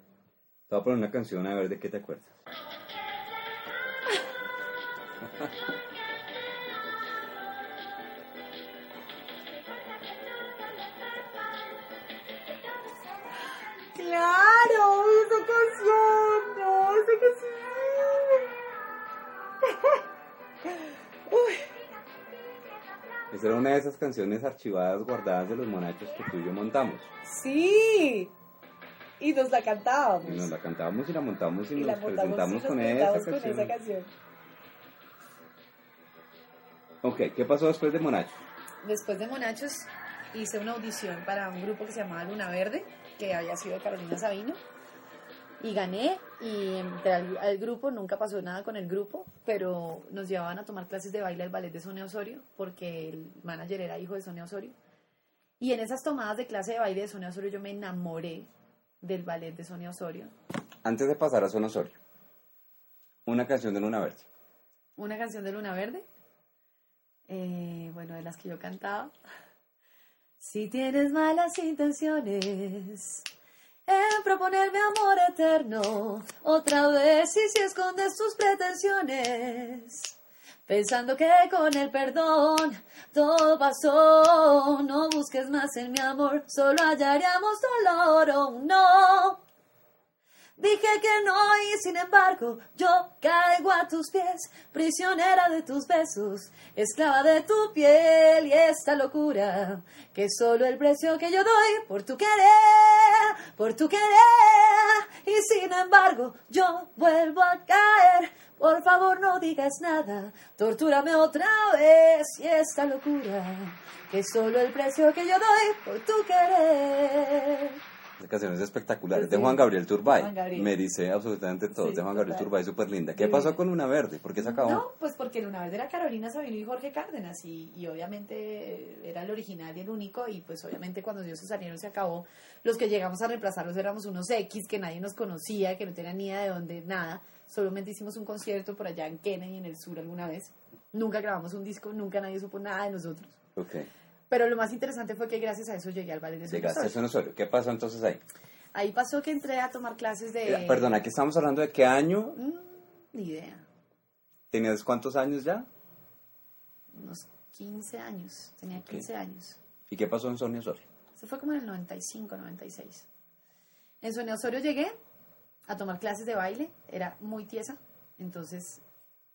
Te voy a poner una canción a ver de qué te acuerdas. Esa era una de esas canciones archivadas, guardadas de los monachos que tú y yo montamos. ¡Sí! Y nos la cantábamos. Y nos la cantábamos y la montamos y, Y la nos montamos y presentamos nos con, presentamos esa con canción. esa canción. Ok, ¿qué pasó después de Monachos? Después de Monachos hice una audición para un grupo que se llamaba Luna Verde, que había sido Carolina Sabino. Y gané y entré al, al grupo, nunca pasó nada con el grupo, pero nos llevaban a tomar clases de baile al ballet de Sonia Osorio, porque el manager era hijo de Sonia Osorio. Y en esas tomadas de clase de baile de Sonia Osorio yo me enamoré del ballet de Sonia Osorio. Antes de pasar a Son Osorio, una canción de Luna Verde. Una canción de Luna Verde, eh, bueno, de las que yo cantaba. Si tienes malas intenciones en proponerme amor eterno, otra vez y si escondes tus pretensiones, pensando que con el perdón todo pasó, no busques más en mi amor, solo hallaríamos dolor, oh no. Dije que no y sin embargo yo caigo a tus pies, prisionera de tus besos, esclava de tu piel y esta locura que solo el precio que yo doy por tu querer, por tu querer y sin embargo yo vuelvo a caer. Por favor no digas nada, tortúrame otra vez y esta locura que solo el precio que yo doy por tu querer. La canción es espectacular, es de Sí. Juan Gabriel Turbay. Juan Gabriel. Me dice absolutamente todo, Sí, de Juan Gabriel. Turbay, súper linda. ¿Qué Divina. pasó con Luna Verde? ¿Por qué se acabó? No, pues porque Luna Verde era Carolina Sabino y Jorge Cárdenas y, y obviamente eh, era el original y el único y pues obviamente cuando ellos se salieron se acabó. Los que llegamos a reemplazarlos éramos unos X que nadie nos conocía, que no tenían ni idea de dónde, nada. Solamente hicimos un concierto por allá en Kennedy, en el sur alguna vez. Nunca grabamos un disco, nunca nadie supo nada de nosotros. Ok, Pero lo más interesante fue que gracias a eso llegué al ballet de llegaste a Sonosorio. Sonosorio. ¿Qué pasó entonces ahí? Ahí pasó que entré a tomar clases de... Eh, Perdona, aquí estamos hablando de qué año. Mm, ni idea. ¿Tenías cuántos años ya? Unos 15 años. Tenía Ok. 15 años. ¿Y qué pasó en Sonia Osorio? Eso fue como en el 95, 96. En Sonia Osorio llegué a tomar clases de baile. Era muy tiesa. Entonces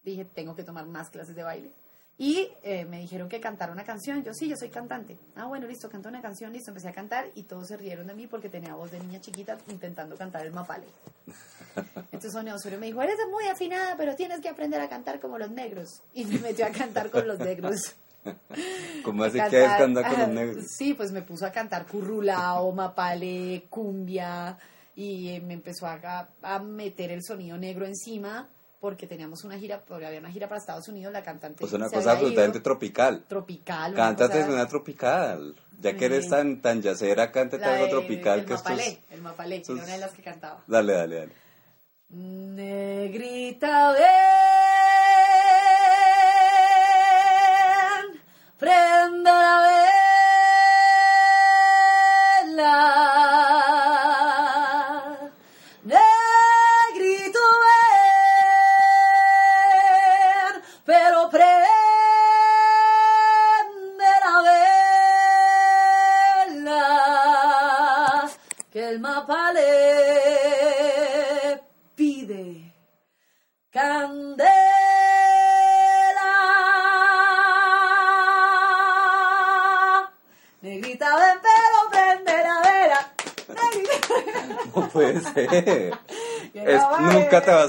dije, tengo que tomar más clases de baile. Y eh, me dijeron que cantara una canción. Yo, sí, yo soy cantante. Ah, bueno, listo, canta una canción, listo. Empecé a cantar y todos se rieron de mí porque tenía voz de niña chiquita intentando cantar el mapale. Entonces Sonia Osorio me dijo, eres muy afinada, pero tienes que aprender a cantar como los negros. Y me metió a cantar con los negros. ¿Cómo así que cantar- anda con los negros? Sí, pues me puso a cantar currulao, mapale, cumbia y eh, me empezó a, a meter el sonido negro encima porque teníamos una gira, porque había una gira para Estados Unidos, la cantante Pues una se cosa había ido, absolutamente tropical. tropical. una Cántate cosa- una tropical. Ya que eres tan, tan yacera, cántate algo de- tropical el que mapalé, el mapalé, esto era una de las que cantaba. Dale, dale, dale. Negrita, ven,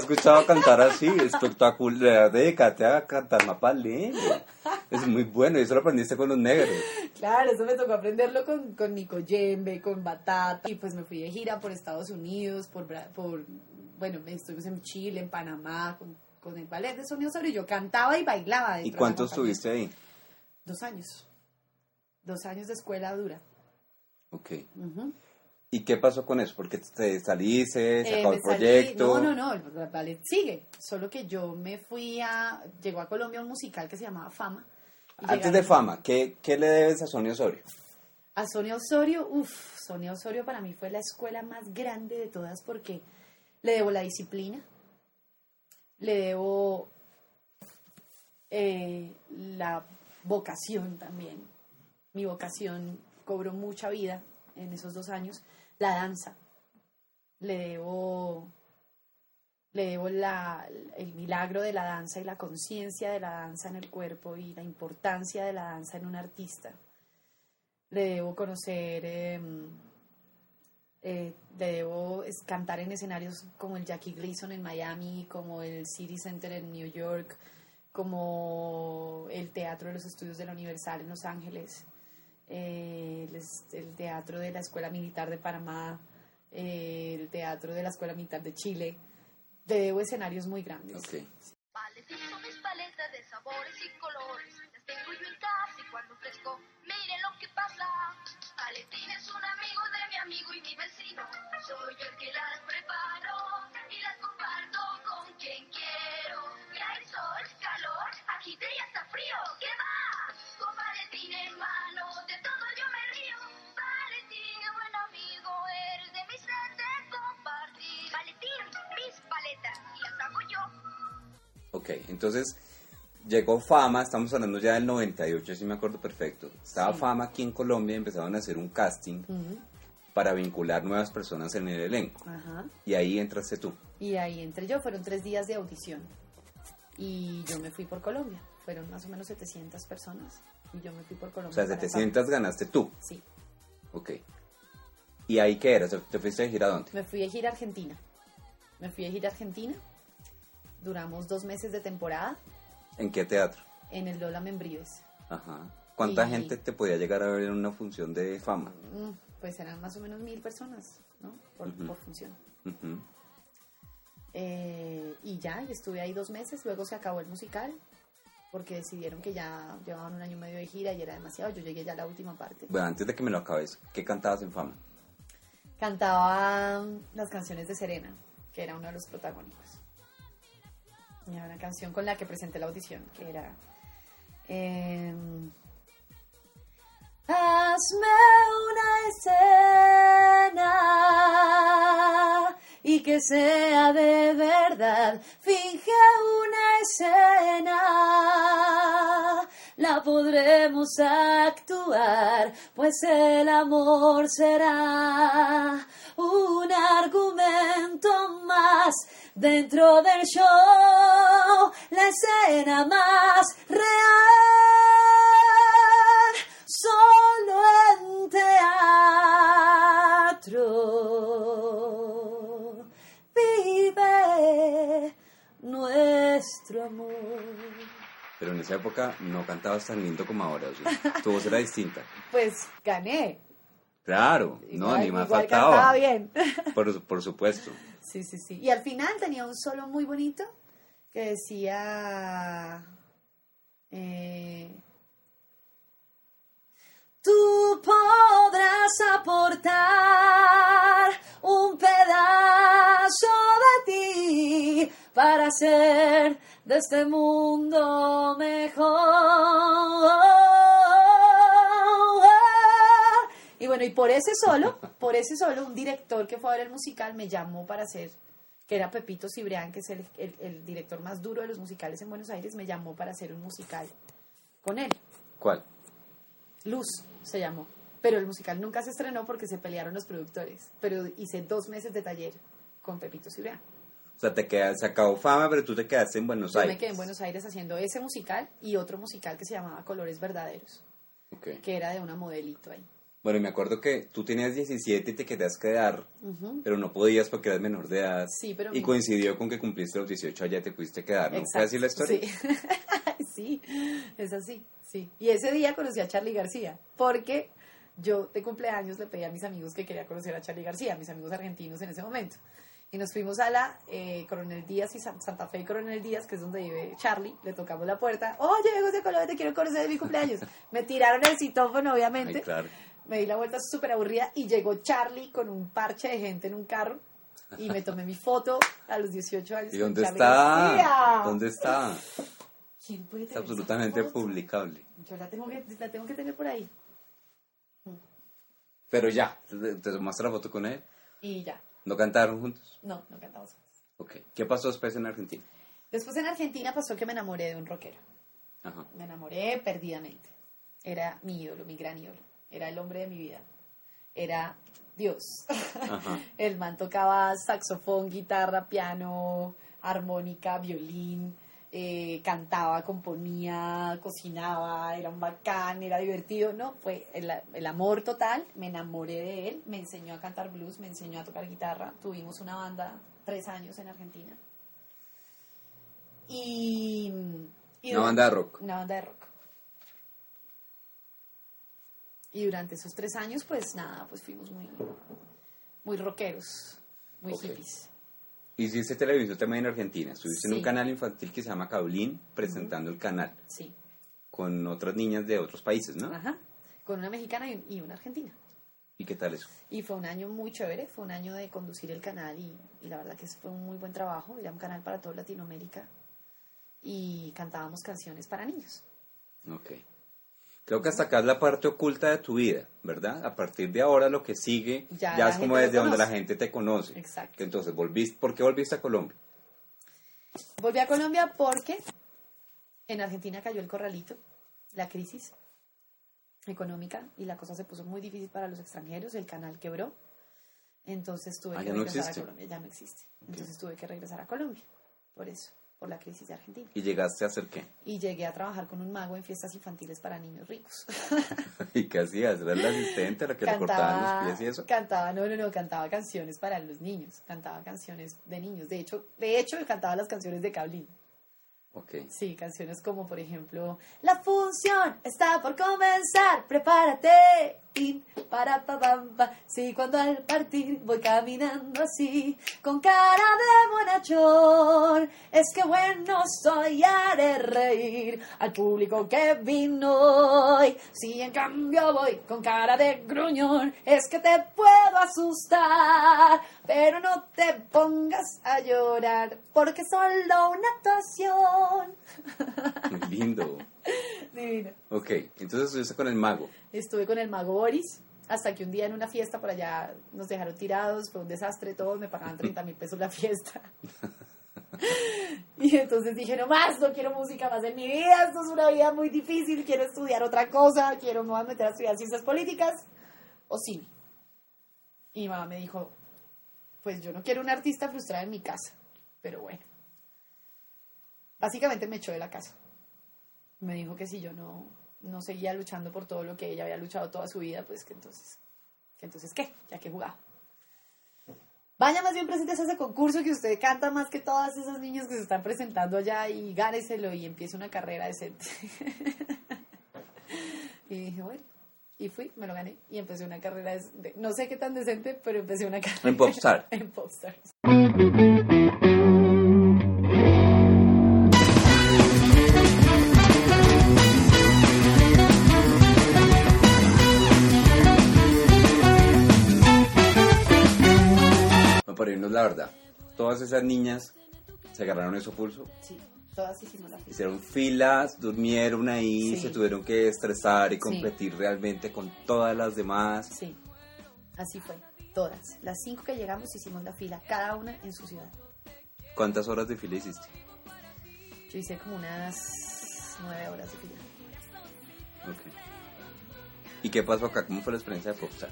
escuchado cantar así, espectacular. Dedícate a cantar mapalé. Es muy bueno, y eso lo aprendiste con los negros. Claro, eso me tocó aprenderlo con, con Nico Yembe, con Batata. Y pues me fui de gira por Estados Unidos, por, por bueno, estuvimos en Chile, en Panamá, con, con el ballet de Sonia Osorio. Yo cantaba y bailaba. ¿Y cuánto estuviste ahí? Dos años. Dos años de escuela dura. Ok. ¿Y qué pasó con eso? Porque te saliste, se Eh, acabó el salí- proyecto. No, no, no, el ballet sigue. Solo que yo me fui a. Llegó a Colombia un musical que se llamaba Fama. Antes de fama, ¿qué, ¿qué le debes a Sonia Osorio? A Sonia Osorio, uff, Sonia Osorio para mí fue la escuela más grande de todas porque le debo la disciplina, le debo eh, la vocación también. Mi vocación cobró mucha vida en esos dos años. La danza, le debo, le debo el milagro de la danza y la conciencia de la danza en el cuerpo y la importancia de la danza en un artista. Le debo conocer, eh, eh, le debo cantar en escenarios como el Jackie Gleason en Miami, como el City Center en New York, como el Teatro de los Estudios de la Universal en Los Ángeles, eh, el, Teatro de la Escuela Militar de Panamá, eh, el Teatro de la Escuela Militar de Chile. Le debo escenarios muy grandes. Ok. Paletín son mis paletas de sabores y colores. Las tengo yo en casa y cuando fresco, miren lo que pasa. Paletín es un amigo de mi amigo y mi vecino. Soy el que las preparo y las comparto con quien quiero. Que hay sol, calor, agite y hasta frío. ¿Qué va? Con Paletín en mano, de todo yo me río. Paletín es buen amigo, eres de mis sed de compartir. Paletín, mis paletas, y las hago yo. Ok, entonces llegó Fama, estamos hablando ya del 98, si me acuerdo perfecto. Estaba Sí. Fama aquí en Colombia y empezaron a hacer un casting Ujú, para vincular nuevas personas en el elenco. Ajá. Y ahí entraste tú. Y ahí entré yo, fueron tres días de audición. Y yo me fui por Colombia. Fueron más o menos 700 personas. Y yo me fui por Colombia. O sea, para 700 ganaste tú. Sí. Ok. ¿Y ahí qué era? ¿Te fuiste a gira a dónde? Me fui a gira a Argentina. Me fui a gira a Argentina. Duramos dos meses de temporada ¿En qué teatro? en el Lola Membrives. Ajá. ¿Cuánta Y- gente te podía llegar a ver en una función de Fama? Mm, pues eran más o menos mil personas, ¿no? Por, función. Eh, y ya, y estuve ahí dos meses, luego se acabó el musical, porque decidieron que ya llevaban un año y medio de gira y era demasiado, yo llegué ya a la última parte. Bueno, antes de que me lo acabes, ¿qué cantabas en fama? Cantaba las canciones de Serena, que era uno de los protagónicos. Y era una canción con la que presenté la audición, que era... em, Hazme una escena y que sea de verdad. Finge una escena, la podremos actuar, pues el amor será un argumento más dentro del show, la escena más real, solo en teatro nuestro amor. Pero en esa época no cantabas tan lindo como ahora, o sea, tu voz era distinta. Pues gané. Claro, no, Igual- ni más igual faltaba. cantaba bien. Por, por supuesto. Sí, sí, sí. Y al final tenía un solo muy bonito que decía... eh, Tú podrás aportar un pedazo de ti para hacer de este mundo mejor. Y bueno, y por ese solo, por ese solo, un director que fue a ver el musical me llamó para hacer, que era Pepito Cibrián, que es el, el- el director más duro de los musicales en Buenos Aires, me llamó para hacer un musical con él. ¿Cuál? Luz se llamó. Pero el musical nunca se estrenó porque se pelearon los productores. Pero hice dos meses de taller con Pepito Cibrián. O sea, te quedas, se acabó fama, pero tú te quedaste en Buenos Yo Aires. me quedé en Buenos Aires haciendo ese musical y otro musical que se llamaba Colores Verdaderos, Ok. que era de una modelito ahí. Bueno, y me acuerdo que tú tenías 17 y te querías quedar, pero no podías porque eras menor de edad. Sí, pero Y coincidió con que cumpliste los 18 allá te pudiste quedar, ¿no? ¿Fue así la historia? Sí. sí, es así, sí. Y ese día conocí a Charlie García, porque yo de cumpleaños le pedí a mis amigos que quería conocer a Charlie García, mis amigos argentinos en ese momento. Y nos fuimos a la eh, Coronel Díaz y San- Santa Fe y Coronel Díaz, que es donde vive Charlie. Le tocamos la puerta. Oye, José Colón, te quiero conocer de mi cumpleaños. Me tiraron el citófono, obviamente. Ay, claro. Me di la vuelta súper aburrida y llegó Charlie con un parche de gente en un carro y me tomé mi foto a los 18 años. ¿Y dónde está? García. ¿Dónde está? ¿Quién puede Es tener esa absolutamente foto? publicable. Yo la tengo, que, la tengo que tener por ahí. Pero ya, te, te tomaste la foto con él. Y ya. ¿No cantaron juntos? No, no cantamos. Ok. ¿Qué pasó después en Argentina? Después en Argentina pasó que me enamoré de un rockero. Ajá. Me enamoré perdidamente. Era mi ídolo, mi gran ídolo. Era el hombre de mi vida. Era Dios. Ajá. El man tocaba saxofón, guitarra, piano, armónica, violín, eh, cantaba, componía, cocinaba, era un bacán, era divertido, ¿no? Fue el, el amor total, me enamoré de él, me enseñó a cantar blues, me enseñó a tocar guitarra, tuvimos una banda tres años en Argentina. Y... y Una banda de rock. Una banda de rock. Y durante esos tres años, pues nada, pues fuimos muy, muy rockeros, muy hippies. Hiciste televisión también en Argentina. Estuviste en Sí. un canal infantil que se llama Cablín, presentando el canal Sí. con otras niñas de otros países, ¿no? Ajá. Con una mexicana y, y una argentina. ¿Y qué tal eso? Y fue un año muy chévere, fue un año de conducir el canal y, y la verdad que fue un muy buen trabajo. Era un canal para toda Latinoamérica y cantábamos canciones para niños. Ok. Creo que hasta acá es la parte oculta de tu vida, ¿verdad? A partir de ahora lo que sigue Ya es como desde donde la gente te conoce. Exacto. Entonces, volviste, ¿por qué volviste a Colombia? Volví a Colombia porque en Argentina cayó el corralito, la crisis económica y la cosa se puso muy difícil para los extranjeros, el canal quebró. Entonces tuve Ah, que no regresar a Colombia, ya no existe. Entonces tuve que regresar a Colombia, por eso, por la crisis de Argentina. ¿Y llegaste a hacer qué? Y llegué a trabajar con un mago en fiestas infantiles para niños ricos. ¿Y qué hacías? ¿Eras la asistente a la que le cortaban los pies y eso? cantaba, no, no, no, cantaba canciones para los niños, cantaba canciones de niños. De hecho, de hecho, cantaba las canciones de Cablín. Ok. Sí, canciones como por ejemplo La función está por comenzar, prepárate. Para pa pam, pa. Sí, cuando al partir voy caminando así, con cara de bonachón. Es que bueno soy, haré reír al público que vino hoy. Si en cambio voy con cara de gruñón, es que te puedo asustar. Pero no te pongas a llorar, porque solo una actuación. Lindo. Divino. Ok, entonces estuviste con el mago. Estuve con el mago Boris hasta que un día en una fiesta por allá nos dejaron tirados, fue un desastre, todos me pagaban 30 mil pesos la fiesta. Y entonces dije, no más, no quiero música más en mi vida, esto es una vida muy difícil, quiero estudiar otra cosa, quiero me voy a meter a estudiar ciencias políticas o cine. Y mi mamá me dijo, pues yo no quiero una artista frustrada en mi casa, pero bueno. Básicamente me echó de la casa. Me dijo que si yo no, no seguía luchando por todo lo que ella había luchado toda su vida, pues que entonces, que entonces qué, ya que jugaba. Vaya más bien presentes a ese concurso que usted canta más que todas esas niñas que se están presentando allá y gáneselo y empiece una carrera decente. y dije, bueno, y fui, me lo gané y empecé una carrera, de- no sé qué tan decente, pero empecé una carrera. En Popstar. en Popstars. Para irnos la verdad. Todas esas niñas se agarraron eso pulso. Sí, todas hicimos la fiesta. Hicieron filas, durmieron ahí, Sí. se tuvieron que estresar y competir realmente con todas las demás. Sí, así fue, todas. Las cinco que llegamos hicimos la fila, cada una en su ciudad. ¿Cuántas horas de fila hiciste? Yo hice como unas nueve horas de fila. Ok. ¿Y qué pasó acá? ¿Cómo fue la experiencia de Popstar?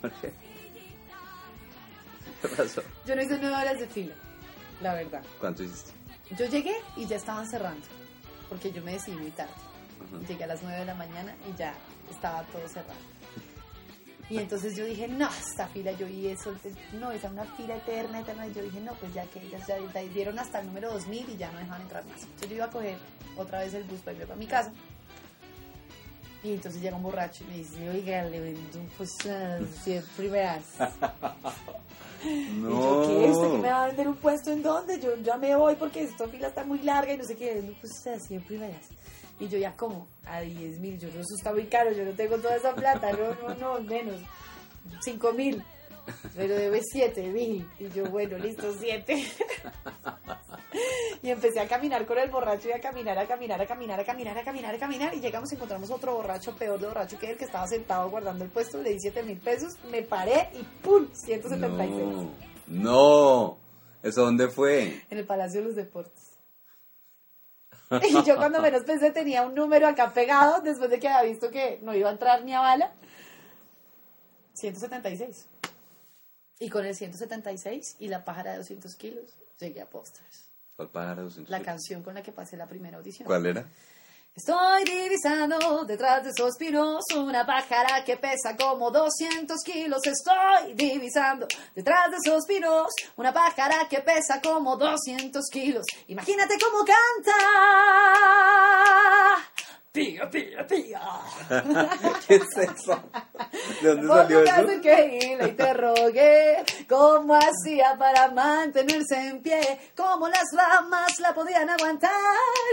¿Por qué? ¿Qué pasó? Yo no hice nueve horas de fila, la verdad. ¿Cuánto hiciste? Yo llegué y ya estaban cerrando, porque yo me decidí muy tarde. Llegué a las nueve de la mañana y ya estaba todo cerrado. Y entonces yo dije, no, esta fila, yo vi eso, no, esa es una fila eterna, eterna. Y yo dije, no, pues ya que ellas ya, ya dieron hasta el número 2000 y ya no dejaban entrar más. Entonces yo iba a coger otra vez el bus para irme para mi casa. Y entonces llega un borracho y me dice, oiga, le vendo uh, 100 primeras. Y yo, ¿qué? ¿Usted que me va a vender un puesto en dónde? Yo ya me voy porque esta fila está muy larga y no sé qué. No, Pues a 100 primeras. Y yo ya como, a 10 mil. Yo no, eso está muy caro, yo no tengo toda esa plata. No, no, no, menos. 5 mil. Pero debe 7 mil. Y yo, bueno, listo, 7. Y empecé a caminar con el borracho y a caminar, a caminar, a caminar, a caminar, a caminar, a caminar. Y llegamos, encontramos otro borracho, peor de borracho que el que estaba sentado guardando el puesto. Le di 7 mil pesos, me paré y ¡pum! 176. No, no. ¿Eso dónde fue? En el Palacio de los Deportes. Y yo cuando menos pensé tenía un número acá pegado después de que había visto que no iba a entrar ni a bala. 176. Y con el 176 y la pájara de 200 kilos llegué a Posters. ¿Cuál pájaro? 200? La canción con la que pasé la primera audición. ¿Cuál era? Estoy divisando detrás de esos pinos una pájara que pesa como 200 kilos. Estoy divisando detrás de esos pinos una pájara que pesa como 200 kilos. Imagínate cómo canta. Pío, pío, pío. ¿Qué es eso? ¿De dónde salió eso? que la interrogué cómo hacía para mantenerse en pie, cómo las ramas la podían aguantar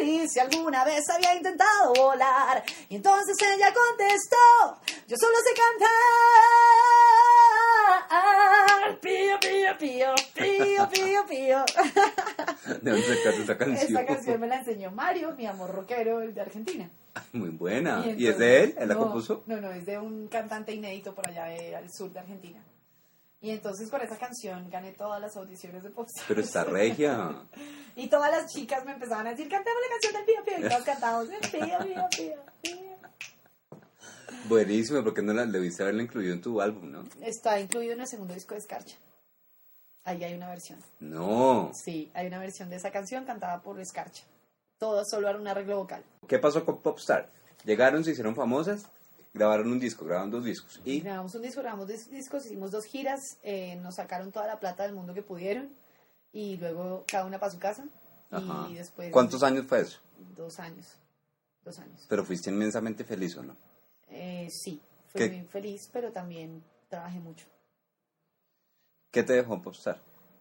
y si alguna vez había intentado volar. Y entonces ella contestó, yo solo sé cantar. Pío, pío, pío, pío, pío, pío. ¿De dónde sacaste esa canción? Esta canción me la enseñó Mario, mi amor rockero el de Argentina. Muy buena. ¿Y, entonces- es de él? ¿Él la no, compuso? No, no, es de un cantante inédito por allá de- al sur de Argentina. Y entonces con esa canción gané todas las audiciones de Popstars. Pero está regia. Y todas las chicas me empezaban a decir, cantemos la canción del Pío Pío. Y todas cantamos, Pío Pío Pío. Buenísimo, porque no la debiste haberla incluido en tu álbum, ¿no? Está incluido en el segundo disco de Escarcha. Ahí hay una versión. No. Sí, hay una versión de esa canción cantada por Escarcha. Todo solo era un arreglo vocal. ¿Qué pasó con Popstar? Llegaron, se hicieron famosas, grabaron un disco, grabaron dos discos. Y Grabamos un disco, grabamos dos discos, hicimos dos giras, eh, nos sacaron toda la plata del mundo que pudieron y luego cada una para su casa. Ajá. Y después... ¿Cuántos años fue eso? Dos años. dos años. Pero fuiste inmensamente feliz, ¿o no? Eh, sí, fui ¿Qué? muy feliz, pero también trabajé mucho. ¿Qué te dejó Popstar?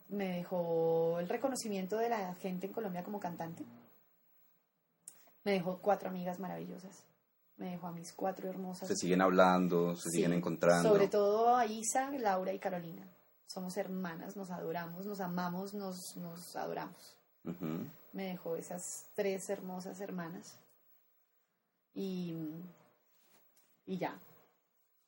Me dejó el reconocimiento de la gente en Colombia como cantante. Me dejó cuatro amigas maravillosas. Me dejó a mis cuatro hermosas. Se siguen hablando, se Sí, siguen encontrando. Sobre todo a Isa, Laura y Carolina. Somos hermanas, nos adoramos, nos amamos, nos, nos adoramos. Me dejó esas tres hermosas hermanas. Y, y ya,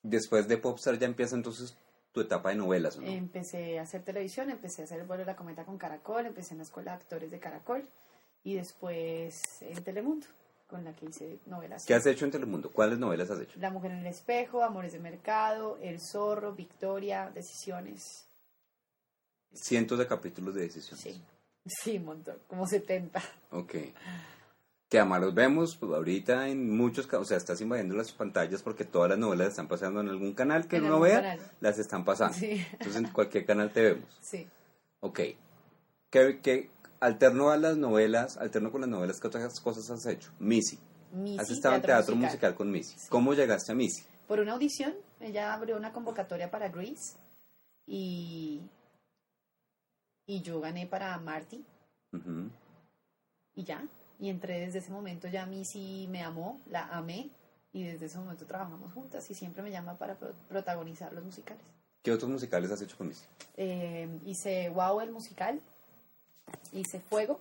Después de Popstar ya empieza entonces tu etapa de novelas, ¿o ¿no? empecé a hacer televisión, empecé a hacer el vuelo de la cometa con Caracol, empecé en la escuela de actores de Caracol y después en Telemundo, con la que hice novelas. ¿Qué has hecho en Telemundo? ¿Cuáles novelas has hecho? La mujer en el espejo, Amores de mercado, El zorro, Victoria, Decisiones. Cientos de capítulos de decisiones. Sí, sí, un montón, como 70. Ok. Que además los vemos pues, ahorita en muchos, ca- o sea, estás invadiendo las pantallas porque todas las novelas están pasando en algún canal que En uno vea, canal. las están pasando. Sí. Entonces en cualquier canal te vemos. Sí. Ok. ¿Qué, qué alterno a las novelas, alterno con las novelas, ¿qué otras cosas has hecho? Missy. Missy, Has estado en teatro musical, musical. con Missy. ¿Cómo llegaste a Missy? Por una audición, ella abrió una convocatoria para Grease y, y yo gané para Marty Ujú. y ya. Y entré desde ese momento, ya Missy me amó, la amé y desde ese momento trabajamos juntas y siempre me llama para pro- protagonizar los musicales. ¿Qué otros musicales has hecho con Missy? Eh, hice Wow el musical, hice Fuego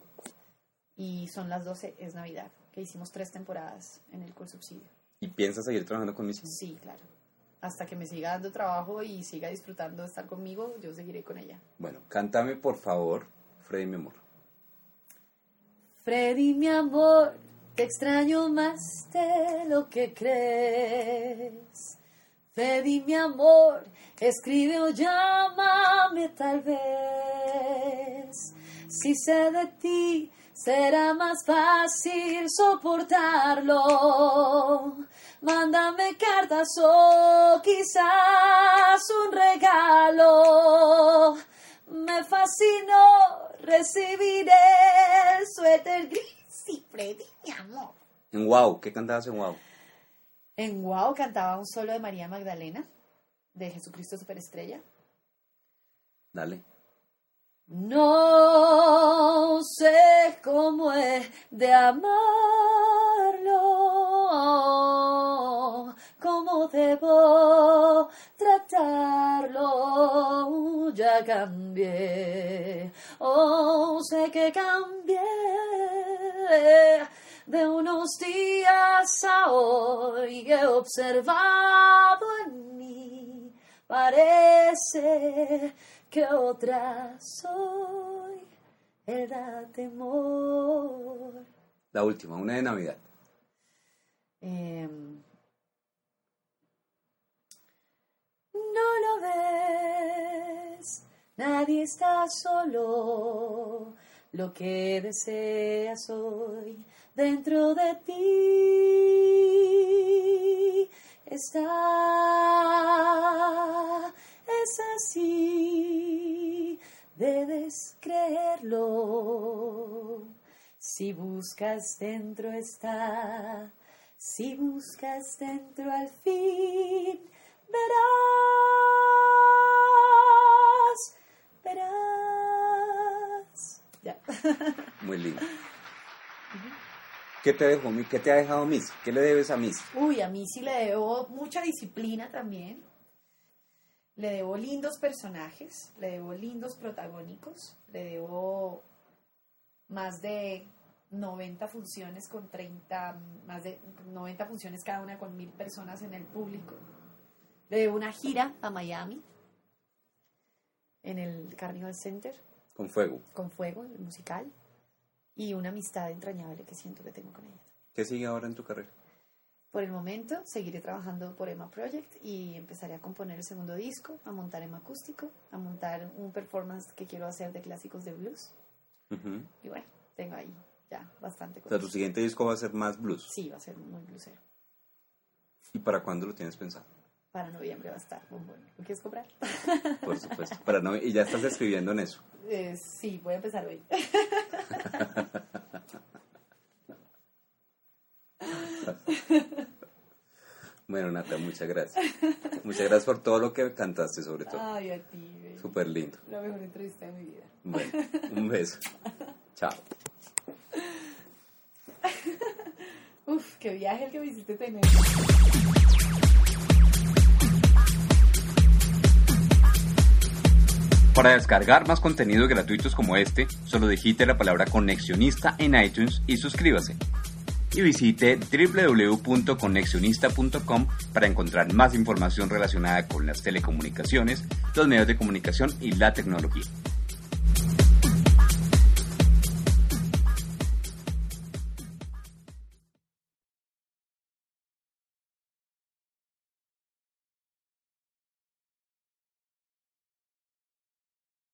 y Son las 12 es Navidad, que hicimos tres temporadas en el Cool Subsidio. ¿Y piensas seguir trabajando con Missy? Sí, claro. Hasta que me siga dando trabajo y siga disfrutando de estar conmigo, yo seguiré con ella. Bueno, cántame por favor, Freddy, mi amor. Freddy, mi amor, te extraño más de lo que crees. Freddy, mi amor, escribe o llámame tal vez. Si sé de ti, será más fácil soportarlo. Mándame cartas o quizás un regalo. Me fascinó recibir el suéter gris y Freddy, mi amor. En Wow, ¿qué cantabas en Wow? En Wow cantaba un solo de María Magdalena, de Jesucristo Superestrella. Dale. No sé cómo he de amarlo, cómo debo tratarlo. Ya cambié, oh, sé que cambié de unos días a hoy. He observado en mí, parece que otra soy. Da temor. La última, una de Navidad. Em, no lo ves, nadie está solo. Lo que deseas hoy dentro de ti está. Es así, debes creerlo. Si buscas dentro está, si buscas dentro al fin, verás, verás. Ya. Muy lindo. ¿Qué te dejó, qué te ha dejado Missy? ¿Qué le debes a Missy? Uy, a mí sí le debo mucha disciplina también. Le debo lindos personajes, le debo lindos protagónicos, le debo más de 90 funciones con 30, más de 90 funciones cada una con mil personas en el público. Le debo una gira a Miami, en el Carnival Center, Con fuego. con fuego, el musical, y una amistad entrañable que siento que tengo con ella. ¿Qué sigue ahora en tu carrera? Por el momento seguiré trabajando por Emma Project y empezaré a componer el segundo disco, a montar Emma acústico, a montar un performance que quiero hacer de clásicos de blues. Ujú. Y bueno, tengo ahí ya bastante O sea, tu cosas. siguiente disco va a ser más blues. Sí, va a ser muy bluesero. ¿Y para cuándo lo tienes pensado? Para noviembre va a estar bombón. ¿Lo quieres comprar? Por supuesto. Para no, y ya estás escribiendo en eso. Eh, sí, voy a empezar hoy. bueno, Nata, muchas gracias. Muchas gracias por todo lo que cantaste, sobre todo. Ay, a ti, baby. Súper lindo. La mejor entrevista de mi vida. Bueno, un beso. Chao. Uf, qué viaje el que me hiciste tener. Para descargar más contenidos gratuitos como este, solo digite la palabra conexionista en iTunes y suscríbase. Y visite www.conexionista.com para encontrar más información relacionada con las telecomunicaciones, los medios de comunicación y la tecnología.